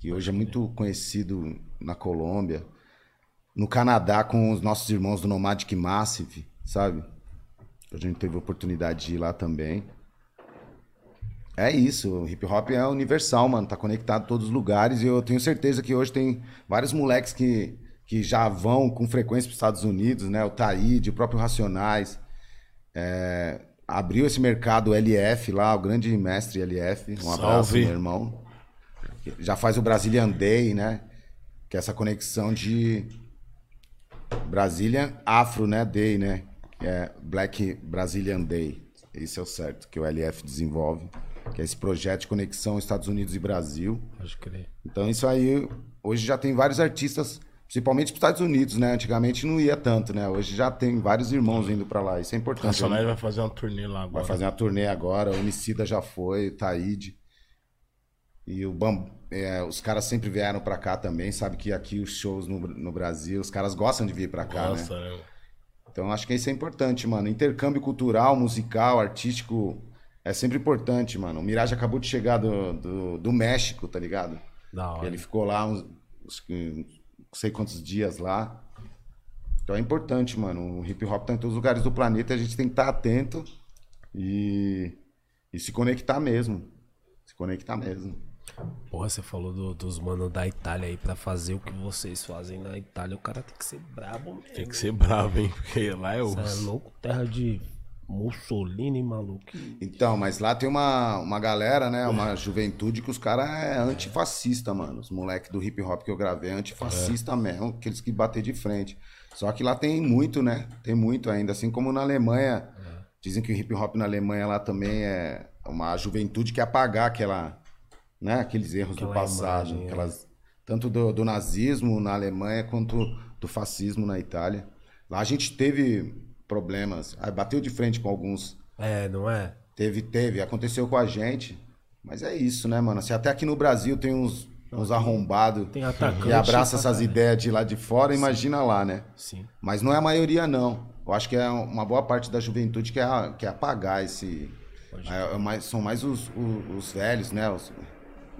que hoje é muito conhecido na Colômbia. No Canadá, com os nossos irmãos do Nomadic Massive, sabe? A gente teve a oportunidade de ir lá também. É isso, o hip hop é universal, mano. Tá conectado em todos os lugares. E eu tenho certeza que hoje tem vários moleques que, que já vão com frequência para os Estados Unidos, né? O Taíde, o próprio Racionais. É, abriu esse mercado LF lá, o grande mestre LF. Um abraço, Salve. meu irmão. Já faz o Brazilian Day, né? Que é essa conexão de Brazilian Afro, né? Day, né? Que é Black Brazilian Day. Esse é o certo que o LF desenvolve. Que é esse projeto de conexão Estados Unidos e Brasil. Pode crer. Então isso aí, hoje já tem vários artistas, principalmente para os Estados Unidos, né? Antigamente não ia tanto, né? Hoje já tem vários irmãos indo para lá. Isso é importante. Racionais vai fazer uma turnê lá agora. Vai fazer uma turnê agora, o Emicida já foi, o Taíde. E o é, os caras sempre vieram pra cá também, sabe que aqui os shows no, no Brasil, os caras gostam de vir pra cá, né? Nossa, né? Então acho que isso é importante, mano. Intercâmbio cultural, musical, artístico é sempre importante, mano. O Mirage acabou de chegar do, do, do México, tá ligado? Da hora. Ele ficou lá uns, uns- não sei quantos dias lá. Então é importante, mano. O hip hop tá em todos os lugares do planeta, a gente tem que estar atento e, e se conectar mesmo. Se conectar mesmo. Porra, você falou do- dos manos da Itália aí pra fazer o que vocês fazem na Itália. O cara tem que ser brabo mesmo. Tem que ser bravo, hein? Porque lá é o. Cê é louco, terra de Mussolini, maluco. Então, mas lá tem uma, uma galera, né? Uma juventude que os caras é antifascista, mano. Os moleques do hip hop que eu gravei é antifascista mesmo, aqueles que bater de frente. Só que lá tem muito, né? Tem muito ainda. Assim como na Alemanha. Dizem que o hip hop na Alemanha lá também é uma juventude que quer apagar aquela, né? aqueles erros do passado. imagem, é. aquelas, tanto do, do nazismo na Alemanha quanto do fascismo na Itália. Lá a gente teve problemas. Aí bateu de frente com alguns É, não é? Teve, teve, aconteceu com a gente. Mas é isso, né, mano? Se até aqui no Brasil tem uns, uns arrombados Tem atacante que abraça essas caralho. ideias de lá de fora, imagina lá, né? Sim. Mas não é a maioria, não. Eu acho que é uma boa parte da juventude que é, que é apagar esse. é- é mais- são mais os, os, os velhos, né? Os,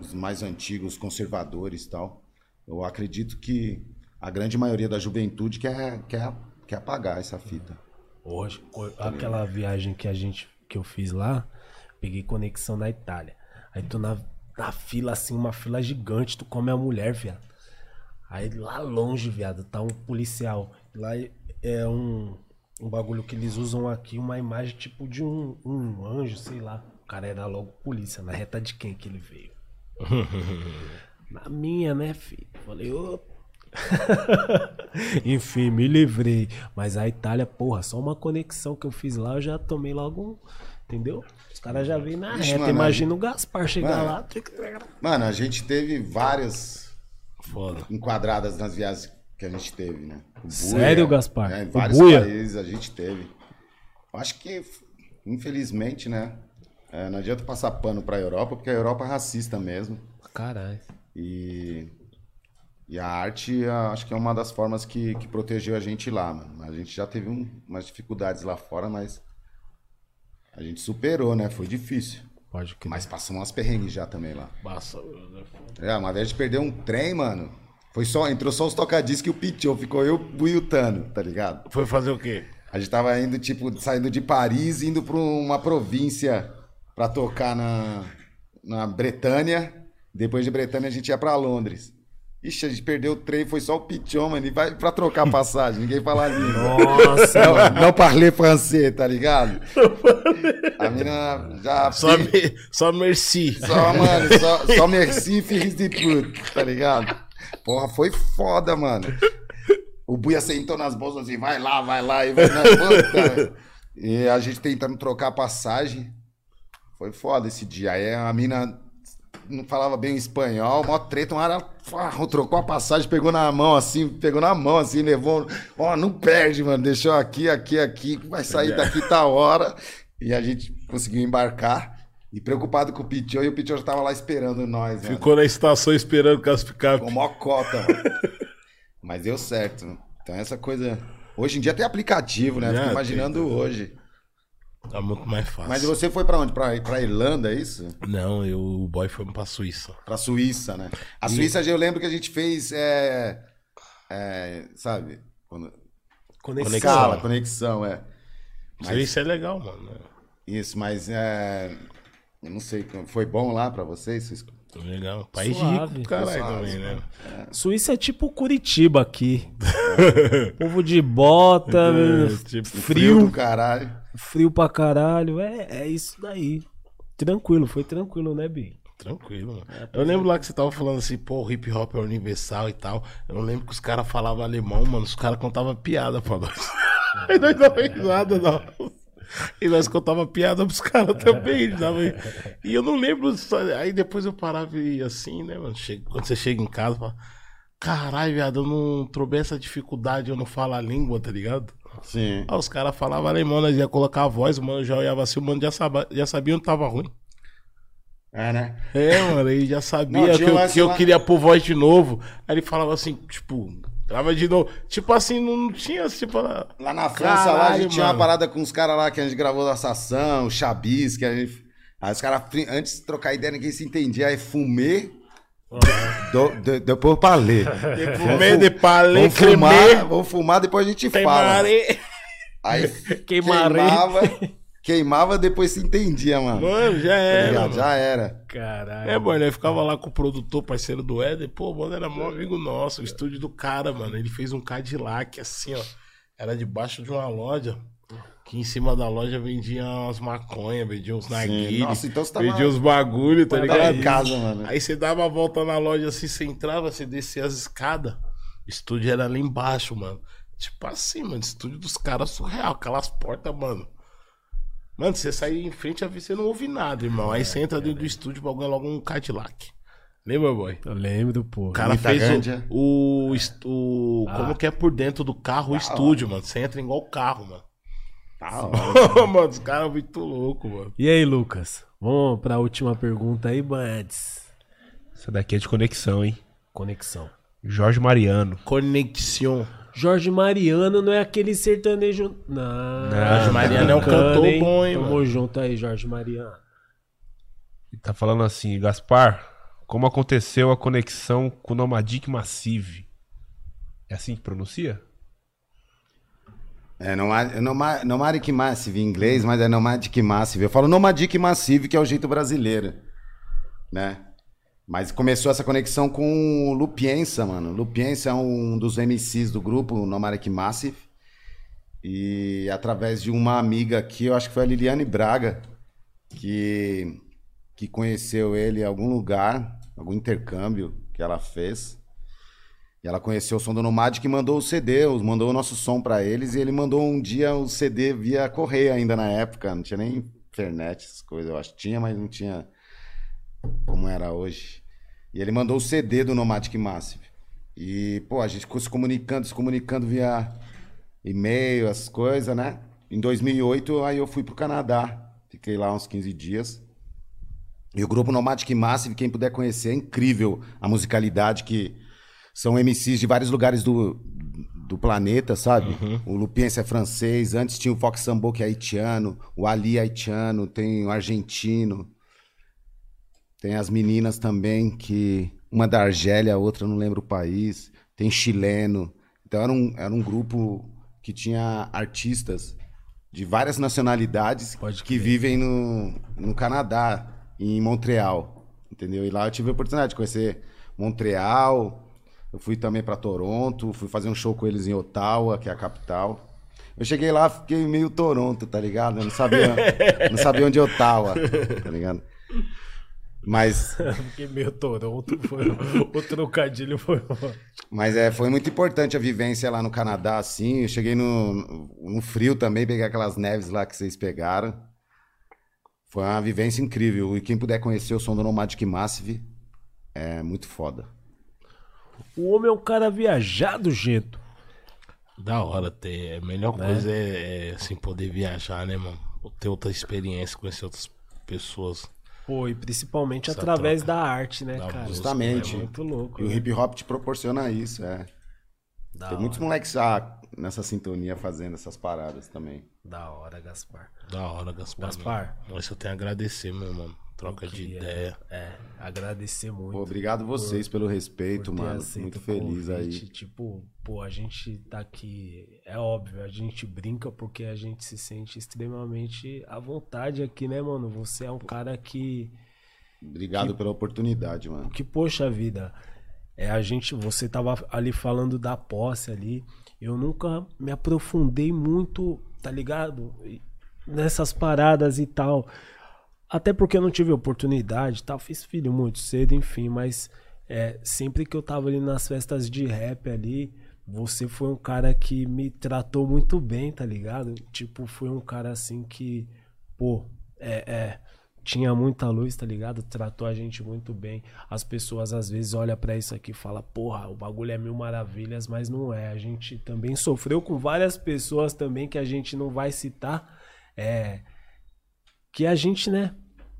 os mais antigos, os conservadores e tal. Eu acredito que a grande maioria da juventude quer, quer, quer apagar essa fita. Hoje, ho- aquela viagem que a gente que eu fiz lá, peguei conexão na Itália. Aí tu na, na fila, assim, uma fila gigante, tu come a mulher, viado. Aí lá longe, viado, tá um policial. Lá é um, um bagulho que eles usam aqui, uma imagem tipo de um, um anjo, sei lá. O cara era logo polícia, na reta de quem que ele veio? Na minha, né, filho? Falei, ô. Enfim, me livrei. Mas a Itália, porra, só uma conexão que eu fiz lá, eu já tomei logo um. Entendeu? Os caras já vêm na Ixi, reta. mano, Imagina o Gaspar chegar Mano. lá. Mano, a gente teve várias Foda. enquadradas nas viagens que a gente teve, né? O Buia, Sério, Gaspar? né? Em O vários Buia? países a gente teve. Eu Acho que, infelizmente, né? É, não adianta passar pano pra Europa, porque a Europa é racista mesmo. Caralho. E, e a arte, acho que é uma das formas que, que protegeu a gente lá, mano. A gente já teve um- umas dificuldades lá fora, mas a gente superou, né? Foi difícil. Pode crer. Mas passamos umas perrengues já também lá. Passa. É, uma vez a gente perdeu um trem, mano. Foi só, entrou só os tocadiscos e o Pichou, ficou eu o Yutano, tá ligado? Foi fazer o quê? A gente tava indo, tipo, saindo de Paris, indo pra uma província pra tocar na, na Bretanha. Depois de Bretanha a gente ia pra Londres. Ixi, a gente perdeu o trem, foi só o Pichon, mano, e vai pra trocar a passagem, ninguém fala a língua. Nossa, Não, não parler francês, tá ligado? A mina já... Só, me, só merci. Só, mano, só, só merci, filhos de puta, tá ligado? Porra, foi foda, mano. O Buia sentou nas bolsas assim, vai lá, vai lá, e vai na puta. E a gente tentando trocar a passagem. Foi foda esse dia. Aí a mina não falava bem espanhol, mó treta, uma hora farro, trocou a passagem, pegou na mão assim, pegou na mão assim, levou. Ó, não perde, mano, deixou aqui, aqui, aqui, vai sair daqui tal hora. E a gente conseguiu embarcar. E preocupado com o Pichô, e o Pichô já tava lá esperando nós, mano. Ficou na estação esperando com as picape. Com mó cota, mano. Mas deu certo. Então essa coisa. Hoje em dia tem aplicativo, né? Fico É, imaginando hoje. Tá muito mais fácil. Mas você foi pra onde? Pra, pra Irlanda, é isso? Não, eu, o boy foi pra Suíça. Pra Suíça, né? A Suíça, eu lembro que a gente fez. É, é, sabe? Quando, Conexão. Escala, conexão, é. Mas- Suíça é legal, mano. Isso, mas é. Eu não sei. Foi bom lá pra vocês? Legal. País Suave. rico, caralho, também, né? Suíça é tipo Curitiba aqui. Povo de bota, tipo, Frio frio, caralho. frio pra caralho. É, é isso daí. Tranquilo, foi tranquilo, né, Bi? Tranquilo, mano. Eu lembro lá que você tava falando assim, pô, o hip hop é universal e tal. Eu lembro que os caras falavam alemão, mano. Os caras contavam piada pra nós. E nós dava risada, não. E nós contava piada pros caras também. Dava... E eu não lembro. Aí depois eu parava e assim, né, mano? Quando você chega em casa, fala. Caralho, viado, eu não troubei essa dificuldade, eu não falo a língua, tá ligado? Sim. Aí os caras falavam alemão, nós ia colocar a voz, o mano já olhava assim, o mano já, saba- já sabia onde tava ruim. É, né? É, mano, ele já sabia Não, que, eu, que eu lá- queria pôr voz de novo. Aí ele falava assim, tipo, grava de novo. Tipo assim, não, tinha, tipo, lá, na França, lá, a Caralho, gente tinha uma mano. parada com os caras lá que a gente gravou da Sação, o Chabis, que a gente. Aí os caras, antes de trocar ideia, ninguém se entendia. Aí fumê, do, de- depois pra ler. fumê de palê, Vamos fumar, vamos fumar, depois a gente tem fala. maré. Aí queimava, queimava, depois se entendia, mano. Mano, já Tá era. ligado? mano. Já era. Caralho. É, mano, ele ficava lá com o produtor, parceiro do Éder. Pô, mano, era mó amigo nosso. O estúdio do cara, mano. Ele fez um Cadillac, assim, ó. Era debaixo de uma loja. Que em cima da loja vendia umas maconha, vendia uns narguilhos. Nossa, então você tava- Vendia uns bagulho, tá Tava ligado? em casa, mano. Aí você dava a volta na loja assim, você entrava, você descia as escadas. O estúdio era lá embaixo, mano. Tipo assim, mano, estúdio dos caras surreal, aquelas portas, mano. Mano, você sai em frente você não ouve nada, irmão. Aí você entra dentro do estúdio, bagulho é logo um Cadillac. Lembra, boy? Eu lembro, pô. O cara Muita fez o, o, est- o- Como que é por dentro do carro o estúdio, mano. Você entra igual o carro, mano. Tá, ó. mano, os caras são muito loucos, mano. E aí, Lucas? Vamos pra última pergunta aí, Buds. Essa daqui é de conexão, hein? Conexão. Jorge Mariano. Conexão. Jorge Mariano não é aquele sertanejo. Não. Jorge Mariano é um cantor bom, hein, Tamo mano. junto aí, Jorge Mariano. Ele tá falando assim, Gaspar, como aconteceu a conexão com o Nomadic Massive? É assim que pronuncia? É Nomad- Noma- Nomadic Massive em inglês, mas é Nomadic Massive. Eu falo Nomadic Massive, que é o jeito brasileiro, né? Mas começou essa conexão com o Lupiensa, mano. Lupiensa é um dos MCs do grupo Nomadic Massive. E através de uma amiga aqui, eu acho que foi a Liliane Braga, que, que conheceu ele em algum lugar, algum intercâmbio que ela fez. E ela conheceu o som do Nomadic e mandou o CD, mandou o nosso som pra eles. E ele mandou um dia o CD via correio ainda na época. Não tinha nem internet, essas coisas. Eu acho tinha, mas não tinha como era hoje. E ele mandou o CD do Nomadic Massive. E, pô, a gente ficou se comunicando, se comunicando via e-mail, essas coisas, né? Em 2008, aí eu fui pro Canadá. Fiquei lá uns 15 dias. E o grupo Nomadic Massive, quem puder conhecer, é incrível a musicalidade que são MCs de vários lugares do, do planeta, sabe? O Lupiense é francês, antes tinha o Fox Sambo que é haitiano, o Ali é haitiano, tem o argentino, tem as meninas também, que uma da Argélia, a outra eu não lembro o país, tem chileno. Então era um, era um grupo que tinha artistas de várias nacionalidades que vivem no, no Canadá, em Montreal, entendeu? E lá eu tive a oportunidade de conhecer Montreal, eu fui também para Toronto, fui fazer um show com eles em Ottawa, que é a capital. Eu cheguei lá, fiquei meio Toronto, tá ligado? Eu não sabia, não sabia onde é Ottawa, tá ligado? Mas Porque meu Toronto foi. o trocadilho foi. Mas é, foi muito importante a vivência lá no Canadá, assim. Eu cheguei no, no frio também, peguei aquelas neves lá que vocês pegaram. Foi uma vivência incrível. E quem puder conhecer o som do Nomadic Massive, é muito foda. O homem é um cara viajado, Gento. Da hora ter. A melhor coisa é, é, assim, poder viajar, né, mano? Ter outra experiência, conhecer outras pessoas. Pô, e principalmente Essa através troca. da arte, né, Da cara? Justamente. É muito louco. E o né? hip hop te proporciona isso, é. Da Tem hora, muitos moleques já nessa sintonia fazendo essas paradas também. Da hora, Gaspar. Da hora, Gaspar. Gaspar. Mas eu tenho a agradecer, meu mano. Troca de Queria, ideia. É, agradecer muito. Pô, obrigado vocês pelo respeito, por mano. Muito o feliz convite. aí. Tipo, pô, a gente tá aqui. É óbvio, a gente brinca porque a gente se sente extremamente à vontade aqui, né, mano? Você é um cara que. Obrigado pela oportunidade, mano. Que, poxa vida, é a gente. Você tava ali falando da posse ali. Eu nunca me aprofundei muito, tá ligado? Nessas paradas e tal. Até porque eu não tive oportunidade, tal. Fiz filho muito cedo, enfim, mas é, sempre que eu tava ali nas festas de rap ali, você foi um cara que me tratou muito bem, tá ligado? Tipo, foi um cara assim que, pô, é, é, tinha muita luz, tá ligado? Tratou a gente muito bem. As pessoas às vezes olham pra isso aqui e falam, porra, o bagulho é mil maravilhas, mas não é. A gente também sofreu com várias pessoas também que a gente não vai citar. É, que a gente, né,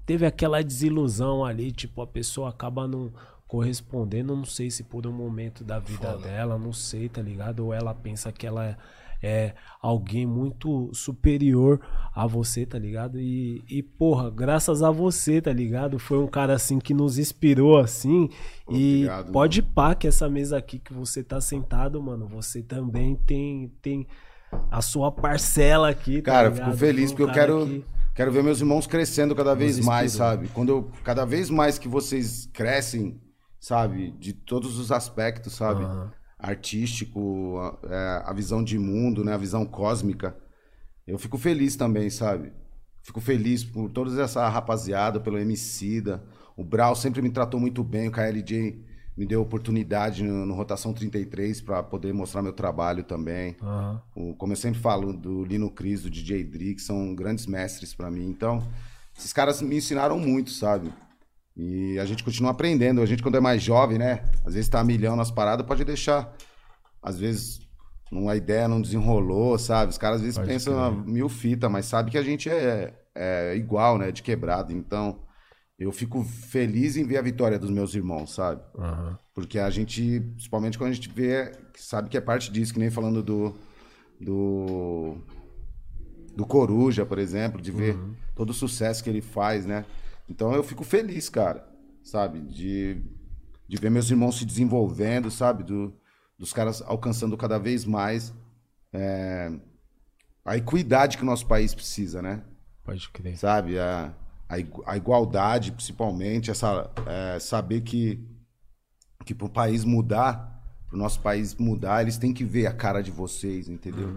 teve aquela desilusão ali, tipo, a pessoa acaba não correspondendo, não sei se por um momento da vida dela, não sei, tá ligado? Ou ela pensa que ela é, é alguém muito superior a você, tá ligado? E, e, porra, graças a você, tá ligado? Foi um cara assim que nos inspirou assim. e Obrigado, pode pá que essa mesa aqui que você tá sentado, mano, você também tem, tem a sua parcela aqui, tá Cara, ligado? fico feliz um porque eu quero, que- quero ver meus irmãos crescendo cada vez mais, sabe? Quando eu, cada vez mais que vocês crescem, sabe? De todos os aspectos, sabe? Aham. Artístico, a, é, a visão de mundo, né? A visão cósmica. Eu fico feliz também, sabe? Fico feliz por toda essa rapaziada, pelo Emicida. O Brau sempre me tratou muito bem, o KLJ me deu oportunidade no, no Rotação 33 para poder mostrar meu trabalho também. Aham. O- como eu sempre falo, do Lino Cris, do DJ Dri, que são grandes mestres pra mim. Então, esses caras me ensinaram muito, sabe? E a gente continua aprendendo. A gente, quando é mais jovem, né? Às vezes tá a milhão nas paradas, pode deixar. Às vezes, uma ideia não desenrolou, sabe? Os caras às vezes Pode pensam mil fita, mas sabe que a gente é, é igual, né? De quebrado. Então, eu fico feliz em ver a vitória dos meus irmãos, sabe? Aham. Porque a gente, principalmente quando a gente vê, sabe que é parte disso, que nem falando do. do. do Coruja, por exemplo, de ver todo o sucesso que ele faz, né? Então eu fico feliz, cara, sabe? De, de ver meus irmãos se desenvolvendo, sabe? Do, dos caras alcançando cada vez mais é, a equidade que o nosso país precisa, né? Pode crer. sabe? A, a, igu- a igualdade, principalmente, essa, é, saber que, que para o país mudar, para o nosso país mudar, eles têm que ver a cara de vocês, entendeu?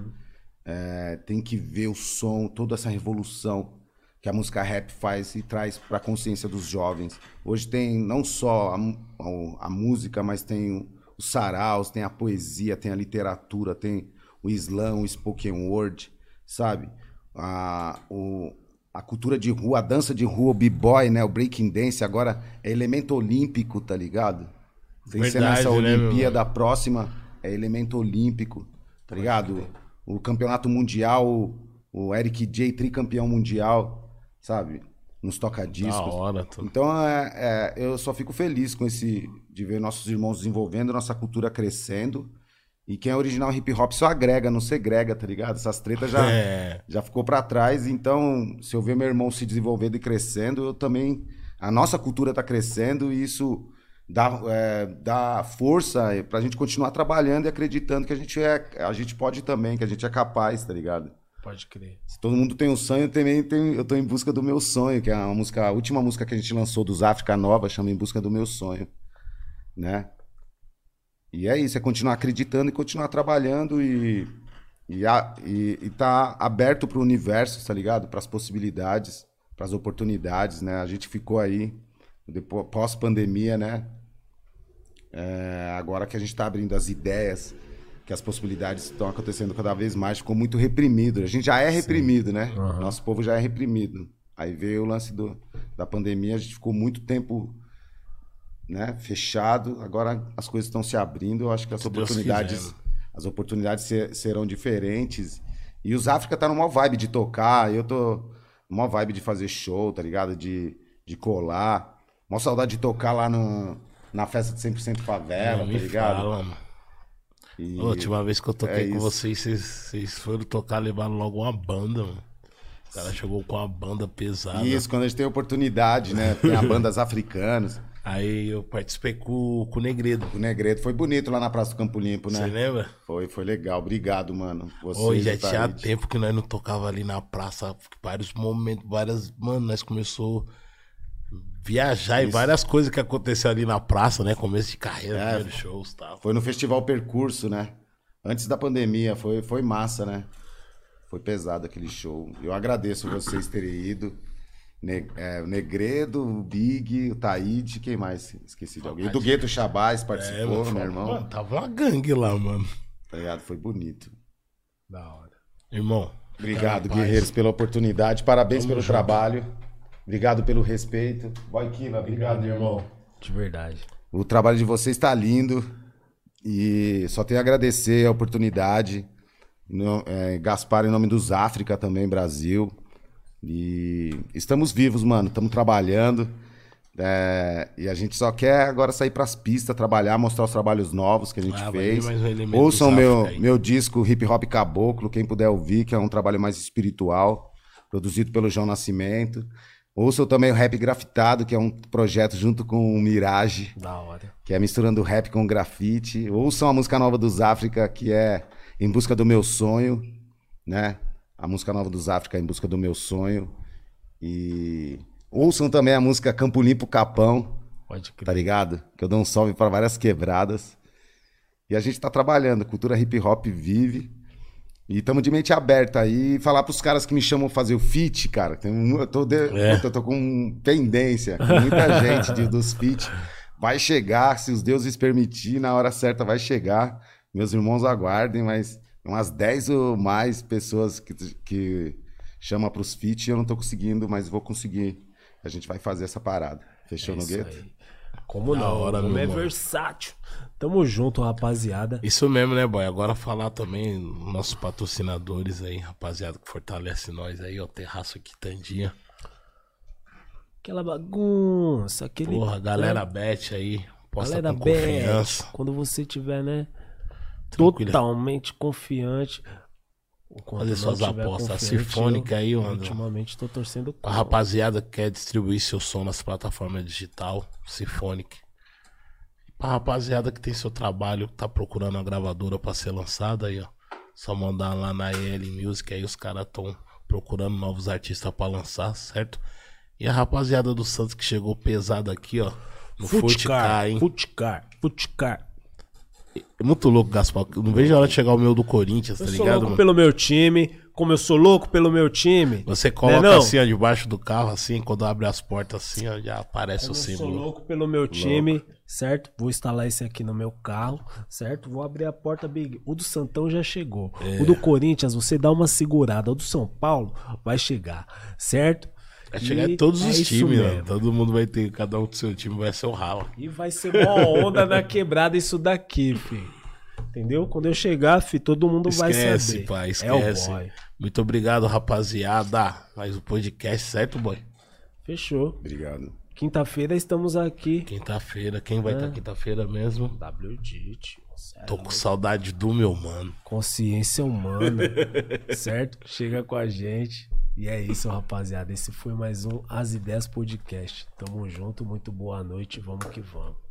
É, tem que ver o som, toda essa revolução que a música rap faz e traz para a consciência dos jovens. Hoje tem não só a, a- a música, mas tem o- os saraus, tem a poesia, tem a literatura, tem o slam, o spoken word, sabe? A, o, a cultura de rua, a dança de rua, o b-boy, né? O breaking dance agora é elemento olímpico, tá ligado? Tem que ser Verdade, nessa né, Olimpíada próxima, é elemento olímpico, tá ligado? O campeonato mundial, o Eric J, tricampeão mundial, sabe? Nos Da toca-discos. hora, tu. Então, é, é, eu só fico feliz com esse de ver nossos irmãos desenvolvendo, nossa cultura crescendo. E quem é original hip hop só agrega, não segrega, tá ligado? Essas tretas já, É. já ficou pra trás. Então, se eu ver meu irmão se desenvolvendo e crescendo, eu também. A nossa cultura tá crescendo e isso dá, é, dá força pra gente continuar trabalhando e acreditando que a gente, é, a gente pode também, que a gente é capaz, tá ligado? Pode crer. Se todo mundo tem um sonho, eu também eu tô em busca do meu sonho, que é a música, a última música que a gente lançou dos África Nova, chama Em Busca do Meu Sonho, né? E é isso, é continuar acreditando e continuar trabalhando e e, a, e, e tá aberto pro universo, tá ligado? Para as possibilidades, para as oportunidades, né? A gente ficou aí depois pós pandemia, né? É, agora que a gente está abrindo as ideias, que as possibilidades estão acontecendo cada vez mais, ficou muito reprimido. A gente já é reprimido, né? Aham. Nosso povo já é reprimido. Aí veio o lance do, da pandemia, a gente ficou muito tempo né, fechado. Agora as coisas estão se abrindo. Eu acho que as Deus oportunidades, quiser, né? as oportunidades ser- serão diferentes. E os África tá numa vibe de tocar. Eu tô numa vibe de fazer show, tá ligado? De, de colar. Uma saudade de tocar lá no, na festa de 100% favela, Não tá ligado? fala, mano. E- A última vez que eu toquei é com isso. vocês, vocês, foram tocar, levaram logo uma banda, mano. O cara chegou com uma banda pesada. Isso, quando a gente tem oportunidade, né? Tem a bandas africanas. Aí eu participei com, com o Negredo. O Negredo foi bonito lá na Praça do Campo Limpo, né? Você lembra? Foi, foi legal. Obrigado, mano. Vocês, Oi, já tinha tempo que nós não tocava ali na praça. Vários momentos, várias. Mano, nós começou viajar e várias coisas que aconteceram ali na praça, né? Começo de carreira, É. primeiros shows tal. Foi no Festival Percurso, né? Antes da pandemia, foi, foi massa, né? Foi pesado aquele show. Eu agradeço vocês terem ido. Ne- é, o Negredo, o Big, o Taíde, quem mais? Esqueci de alguém. Do Gueto Chabás participou, mano, meu irmão. Mano, tava uma gangue lá, mano. Tá ligado? Foi bonito. Da hora. Irmão. Obrigado, guerreiros, pela oportunidade. Parabéns Tamo pelo junto. trabalho. Obrigado pelo respeito. Boy Kila, obrigado, irmão. De verdade. O trabalho de vocês está lindo e só tenho a agradecer a oportunidade. No- é, Gaspar, em nome dos África também, Brasil. E estamos vivos, mano. Estamos trabalhando. É, e a gente só quer agora sair pras pistas, trabalhar, mostrar os trabalhos novos que a gente Ah, vai fez. um Ouçam meu, aí. meu disco Hip Hop Caboclo, quem puder ouvir, que é um trabalho mais espiritual, produzido pelo João Nascimento. Ouçam também o Rap Grafitado, que é um projeto junto com o Mirage, Da hora. que é misturando rap com grafite. Ouçam a música nova dos África, que é Em Busca do Meu Sonho, né? A música nova dos África, Em Busca do Meu Sonho. E ouçam também a música Campo Limpo Capão, Pode crer. tá ligado? Que eu dou um salve para várias quebradas. E a gente tá trabalhando, cultura hip hop vive. E estamos de mente aberta aí. Falar pros caras que me chamam fazer o feat, cara. Tem um, eu, tô de- É. eu tô com pendência. com Muita gente de- dos feat. Vai chegar, se os deuses permitir, na hora certa vai chegar. Meus irmãos aguardem, mas umas 10 ou mais pessoas que, que chama pros feat eu não tô conseguindo, mas vou conseguir. A gente vai fazer essa parada. Fechou É no gueto? aí. Como Da não? hora, o homem meu é mano. versátil. Tamo junto, rapaziada. Isso mesmo, né, boy? Agora falar também nossos patrocinadores aí, rapaziada, que fortalece nós aí, ó. Terraço Quitandinha. Aquela bagunça, aquele. Porra, galera bet aí. Posta Galera com bet. confiança. Quando você tiver, né? Tranquilo. Totalmente confiante. Fazer suas apostas. A Sinfônica eu, aí, mano. Ultimamente tô torcendo A rapaziada que quer distribuir seu som nas plataformas digital, Symphonic. Pra rapaziada que tem seu trabalho, tá procurando uma gravadora pra ser lançada aí, ó. Só mandar lá na EL Music, aí os caras tão procurando novos artistas pra lançar, certo? E a rapaziada do Santos que chegou pesado aqui, ó. No Futcar, hein? Futcar, Futcar. É muito louco, Gaspar. Não vejo a hora de chegar o meu do Corinthians, tá Eu sou ligado, louco mano? pelo meu time, como eu sou louco pelo meu time. Você coloca Né, assim, ó, debaixo do carro, assim, quando abre as portas assim, ó, já aparece Eu o sou símbolo. louco pelo meu time, certo? Vou instalar esse aqui no meu carro, certo? Vou abrir a porta, Big. O do Santão já chegou. É. O do Corinthians, você dá uma segurada. O do São Paulo vai chegar, certo? Vai chegar E em todos é os times, né? Todo mundo vai ter, cada um do seu time vai ser o ralo. E vai ser uma onda na quebrada isso daqui, filho. Entendeu? Quando eu chegar, fi, todo mundo vai Esquece, saber. pai, É esquece. o boy. Muito obrigado, rapaziada. Mais um podcast, certo, boy? Fechou. Obrigado. Quinta-feira estamos aqui. Quinta-feira, quem vai estar quinta-feira mesmo? WD, tio. Sério. Tô com saudade do meu mano. Consciência humana, certo? Chega com a gente. E é isso, rapaziada. Esse foi mais um As Ideias Podcast. Tamo junto, muito boa noite. Vamos que vamos.